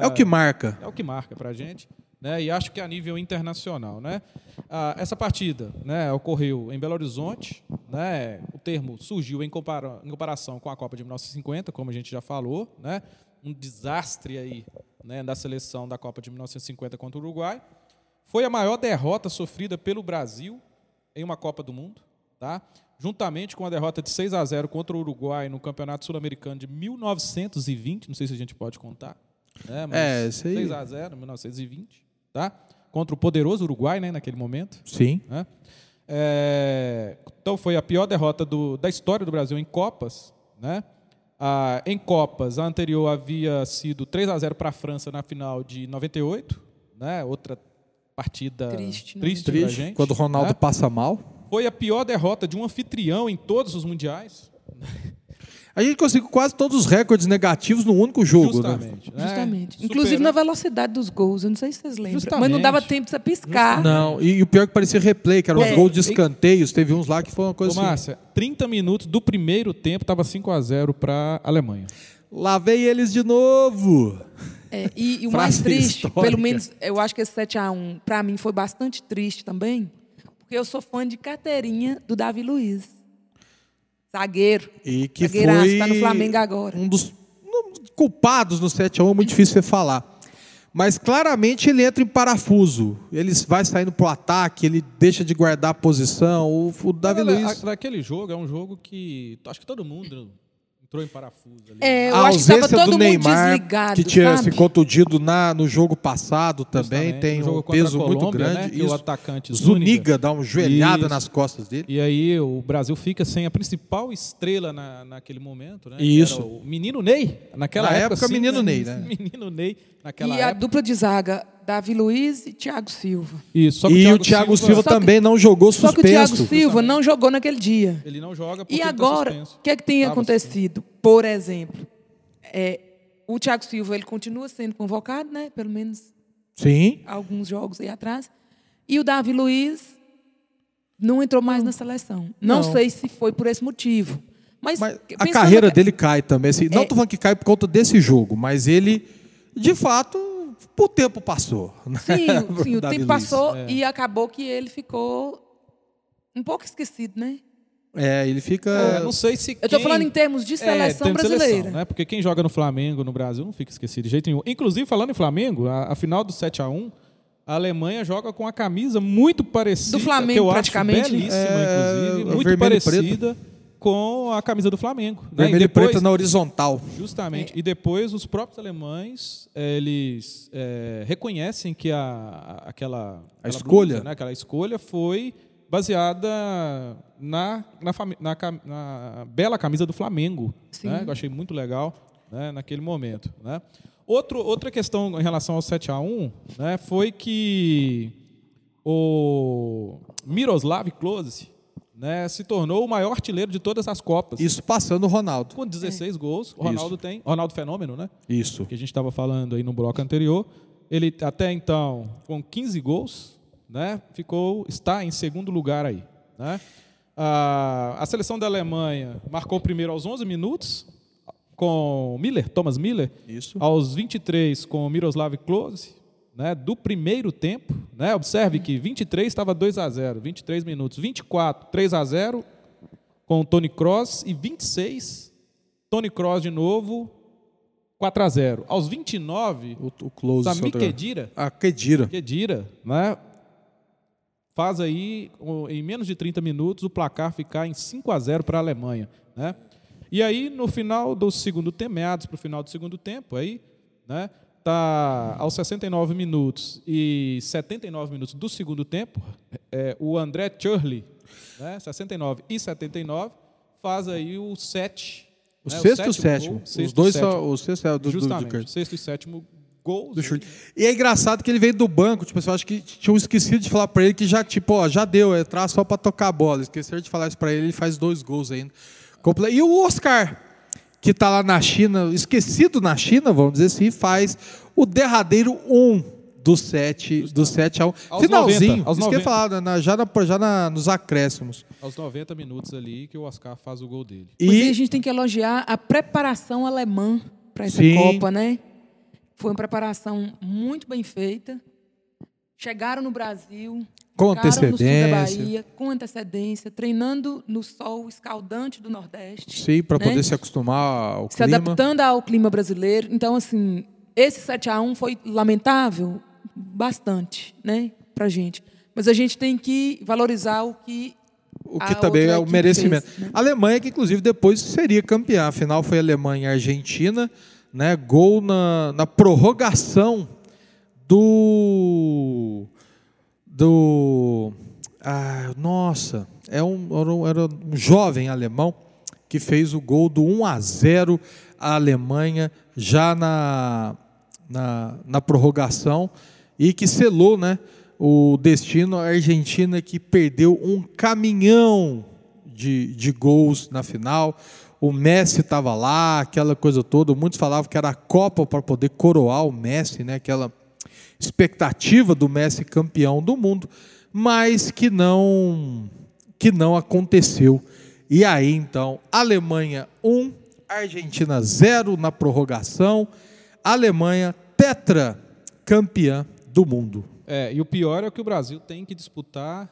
É o que marca. É o que marca para a gente. Né? E acho que a nível internacional. Né? Ah, essa partida né, ocorreu em Belo Horizonte. Né? O termo surgiu em, compara em comparação com a Copa de 1950, como a gente já falou. Né? Um desastre aí né, da seleção da Copa de 1950 contra o Uruguai. Foi a maior derrota sofrida pelo Brasil em uma Copa do Mundo. Tá? Juntamente com a derrota de 6 a 0 contra o Uruguai no Campeonato Sul-Americano de 1920. Não sei se a gente pode contar. Né? Mas É, isso aí. 6 a 0 1920, tá? Contra o poderoso Uruguai, né, naquele momento. Sim. né? É, então foi a pior derrota do- da história do Brasil em Copas, né? Ah, em Copas, a anterior havia sido 3 a 0 para a França na final de 98, né? Outra partida Triste, né? triste, Triste. gente, Quando o Ronaldo né? passa mal. Foi a pior derrota de um anfitrião em todos os mundiais. A gente conseguiu quase todos os recordes negativos no único jogo, né? Justamente. né? Justamente. Superando- Inclusive na velocidade dos gols. Eu não sei se vocês lembram. Mas Justamente. não dava tempo de você piscar. Não, e, e o pior é que parecia replay, que eram os É. gols de escanteios. Teve uns lá que foi uma Ô, coisa assim. Márcia, 30 minutos do primeiro tempo estava 5 a 0 para a Alemanha. Lá vem eles de novo. É, e, e o mais triste, histórica. pelo menos eu acho que esse 7x1, para mim, foi bastante triste também, porque eu sou fã de carteirinha do Davi Luiz. Zagueiro. E que Zagueiraço, foi tá no Flamengo agora. um dos dos culpados no 7x1, é muito difícil você falar. Mas claramente ele entra em parafuso. Ele vai saindo pro ataque, ele deixa de guardar a posição. O, o Davi Olha, Luiz. Naquele jogo, é um jogo que acho que todo mundo entrou em parafuso ali. É, eu a acho que tava ausência todo do mundo Neymar, desligado, que tinha sabe? se contundido na, no jogo passado também, Justamente, tem um peso muito Colômbia, grande. né, o atacante Zuniga Zúñiga dá uma joelhada Isso. nas costas dele. E aí o Brasil fica sem a principal estrela na, naquele momento, né? Isso. era o menino Ney, naquela Na época. época, sim, menino Ney, né? Menino Ney, naquela E a época. dupla de zaga, Davi Luiz e Thiago Silva. Isso, só que E o Thiago Silva, Só que- também não jogou Só que o Thiago suspenso. Silva não jogou naquele dia. Ele não joga porque E tá agora, suspenso. o que é que tem Tava acontecido? Por exemplo, é, o Thiago Silva ele continua sendo convocado, né? Pelo menos Sim. alguns jogos aí atrás. E o Davi Luiz não entrou mais na seleção. Não, Não. sei se foi por esse motivo. Mas, Mas a carreira que- dele cai também. assim, não É. tô falando que cai por conta desse jogo, mas ele, de fato, o tempo passou. né? Sim, sim o tempo Luiz. passou e acabou que ele ficou um pouco esquecido, né? É, ele fica. É, não sei se Eu estou quem- falando em termos de É, seleção tem brasileira. seleção, né? Porque quem joga no Flamengo, no Brasil, não fica esquecido de jeito nenhum. Inclusive, falando em Flamengo, a, a final do 7 a 1 a Alemanha joga com a camisa muito parecida. Do Flamengo, que eu praticamente. Acho belíssima, É, inclusive. Muito parecida com a camisa do Flamengo. né? Vermelho E e depois- preto na horizontal. Justamente. E depois os próprios alemães eh, eles eh, reconhecem que a, a- aquela, aquela escolha. blusa, né, aquela escolha foi baseada na, na, na na bela camisa do Flamengo, Sim. né, eu achei muito legal né, naquele momento. Né. Outro, outra questão em relação ao 7 a 1 né, foi que o Miroslav Klose né, se tornou o maior artilheiro de todas as Copas. Isso passando o Ronaldo. Com 16 gols, o Ronaldo tem. Ronaldo Fenômeno, né? Isso. Que a gente estava falando aí no bloco anterior. Ele até então, com 15 gols, né? Ficou, está em segundo lugar aí. Né? A, a seleção da Alemanha marcou primeiro aos 11 minutos com Miller, Thomas Miller. Isso. Aos 23 com Miroslav Klose, né, do primeiro tempo, né? Observe que 23 estava 2 a 0, 23 minutos, 24 3 a 0 com o Tony Cross e 26 Tony Cross de novo 4 a 0. Aos 29 O, o close. Sami só- Khedira, A Kedira. Khedira, né? Faz aí em menos de 30 minutos o placar ficar em 5 a 0 para a Alemanha, né? E aí no final do segundo tempo, meados para o final do segundo tempo, aí, né? Tá aos 69 minutos e 79 minutos do segundo tempo, é, o André Churley, né? 69 e 79 faz aí o 7 O né, sexto e o sétimo gol, Os sexto e dois sétimo. são. O sexto é do, do, do Justamente, Kurt. o sexto e sétimo gols. Do chute. E é engraçado que ele veio do banco, tipo, eu acho que tinham esquecido de falar pra ele que já, tipo, ó, já deu, é entrar só pra tocar a bola. Esqueceram de falar isso pra ele, ele faz dois gols ainda. E o Oscar, que tá lá na China, esquecido na China, vamos dizer assim, faz o derradeiro um do 7 do 7 a 1. Aos Finalzinho, 90, aos isso que eu ia 90. falar, né, na- já, na, já na- nos acréscimos. Aos 90 minutos ali que o Oscar faz o gol dele. Pois é, a E gente tem que elogiar a preparação alemã para essa Sim. Copa, né? Foi uma preparação muito bem feita. Chegaram no Brasil, com ficaram no sul da antecedência. Bahia, com antecedência, treinando no sol escaldante do Nordeste, Sim, para né? poder se acostumar ao se clima. adaptando ao clima brasileiro. Então, assim, esse 7 a 1 foi lamentável bastante, né, pra gente. Mas a gente tem que valorizar o que O que a também é o merecimento. fez, né? A Alemanha, que inclusive depois seria campeã. Afinal, foi Alemanha e Argentina. Né? Gol na, na prorrogação do. Do. Ah, nossa, é um, era, um, jovem alemão que fez o gol do 1 a 0 a Alemanha já na, na, na prorrogação e que selou né, o destino à Argentina que perdeu um caminhão de, de gols na final. O Messi estava lá, aquela coisa toda. Muitos falavam que era a Copa para poder coroar o Messi, né? aquela expectativa do Messi campeão do mundo, mas que não que não aconteceu. E aí então, Alemanha 1, Argentina 0 na prorrogação. Alemanha tetra campeã do mundo. É, e o pior é que o Brasil tem que disputar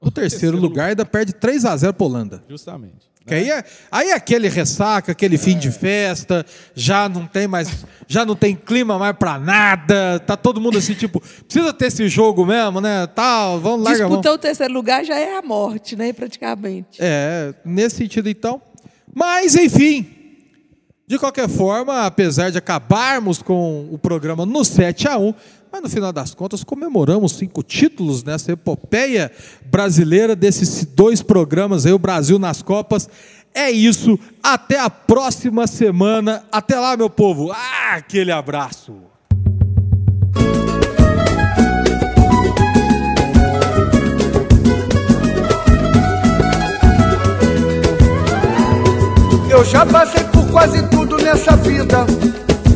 O terceiro lugar ainda perde 3 a 0 para Holanda. Justamente. Que aí, é, aí é aquele ressaca, aquele fim de festa, já não tem mais, já não tem clima mais pra nada, tá todo mundo assim, tipo, precisa ter esse jogo mesmo, né? Tal, vamos largar a mão. Disputar o terceiro lugar já é a morte, né? Praticamente. É, nesse sentido então. Mas, enfim, de qualquer forma, apesar de acabarmos com o programa no 7 a 1 mas no final das contas comemoramos cinco títulos nessa epopeia brasileira desses dois programas aí, o Brasil nas Copas. É isso, até a próxima semana. Até lá, meu povo. Ah, aquele abraço. Eu já passei por quase tudo nessa vida.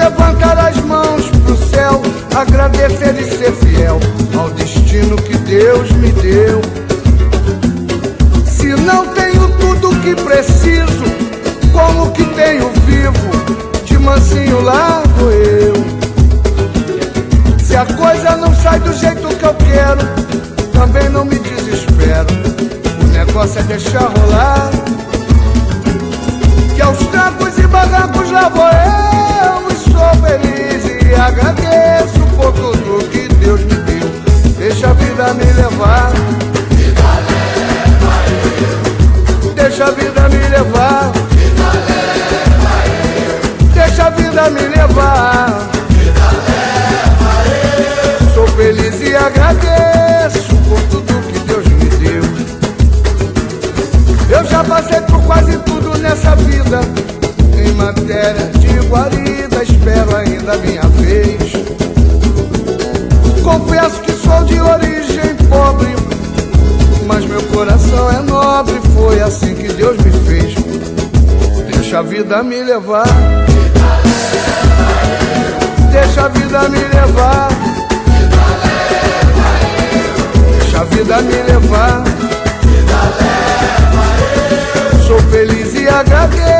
levantar as mãos pro céu, agradecer e ser fiel ao destino que Deus me deu. Se não tenho tudo que preciso, como que tenho vivo? De mansinho vou eu. Se a coisa não sai do jeito que eu quero, também não me desespero. O negócio é deixar rolar. Que aos trancos e barrancos lá vou eu sou feliz e agradeço por tudo que Deus me deu. Deixa a vida me levar. Deixa a vida me levar. Deixa a vida me levar. Sou feliz e agradeço por tudo que Deus me deu. Eu já passei por quase tudo nessa vida. Em matéria espero ainda minha vez. Confesso que sou de origem pobre, mas meu coração é nobre. Foi assim que Deus me fez. Deixa a vida me levar. Deixa a vida me levar. Deixa a vida me levar. Sou feliz e agradeço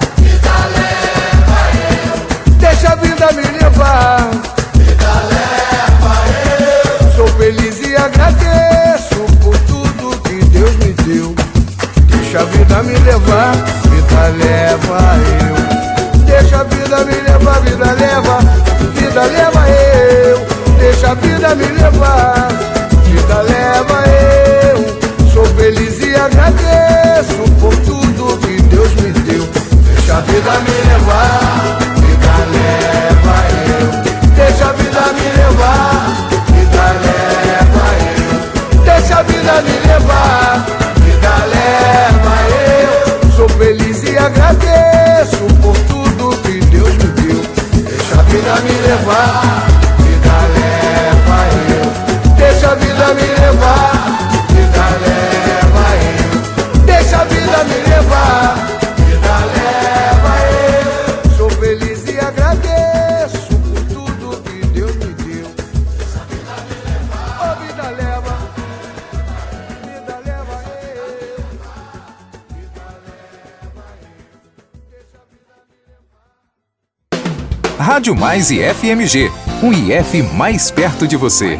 Mais e FMG, um IF mais perto de você.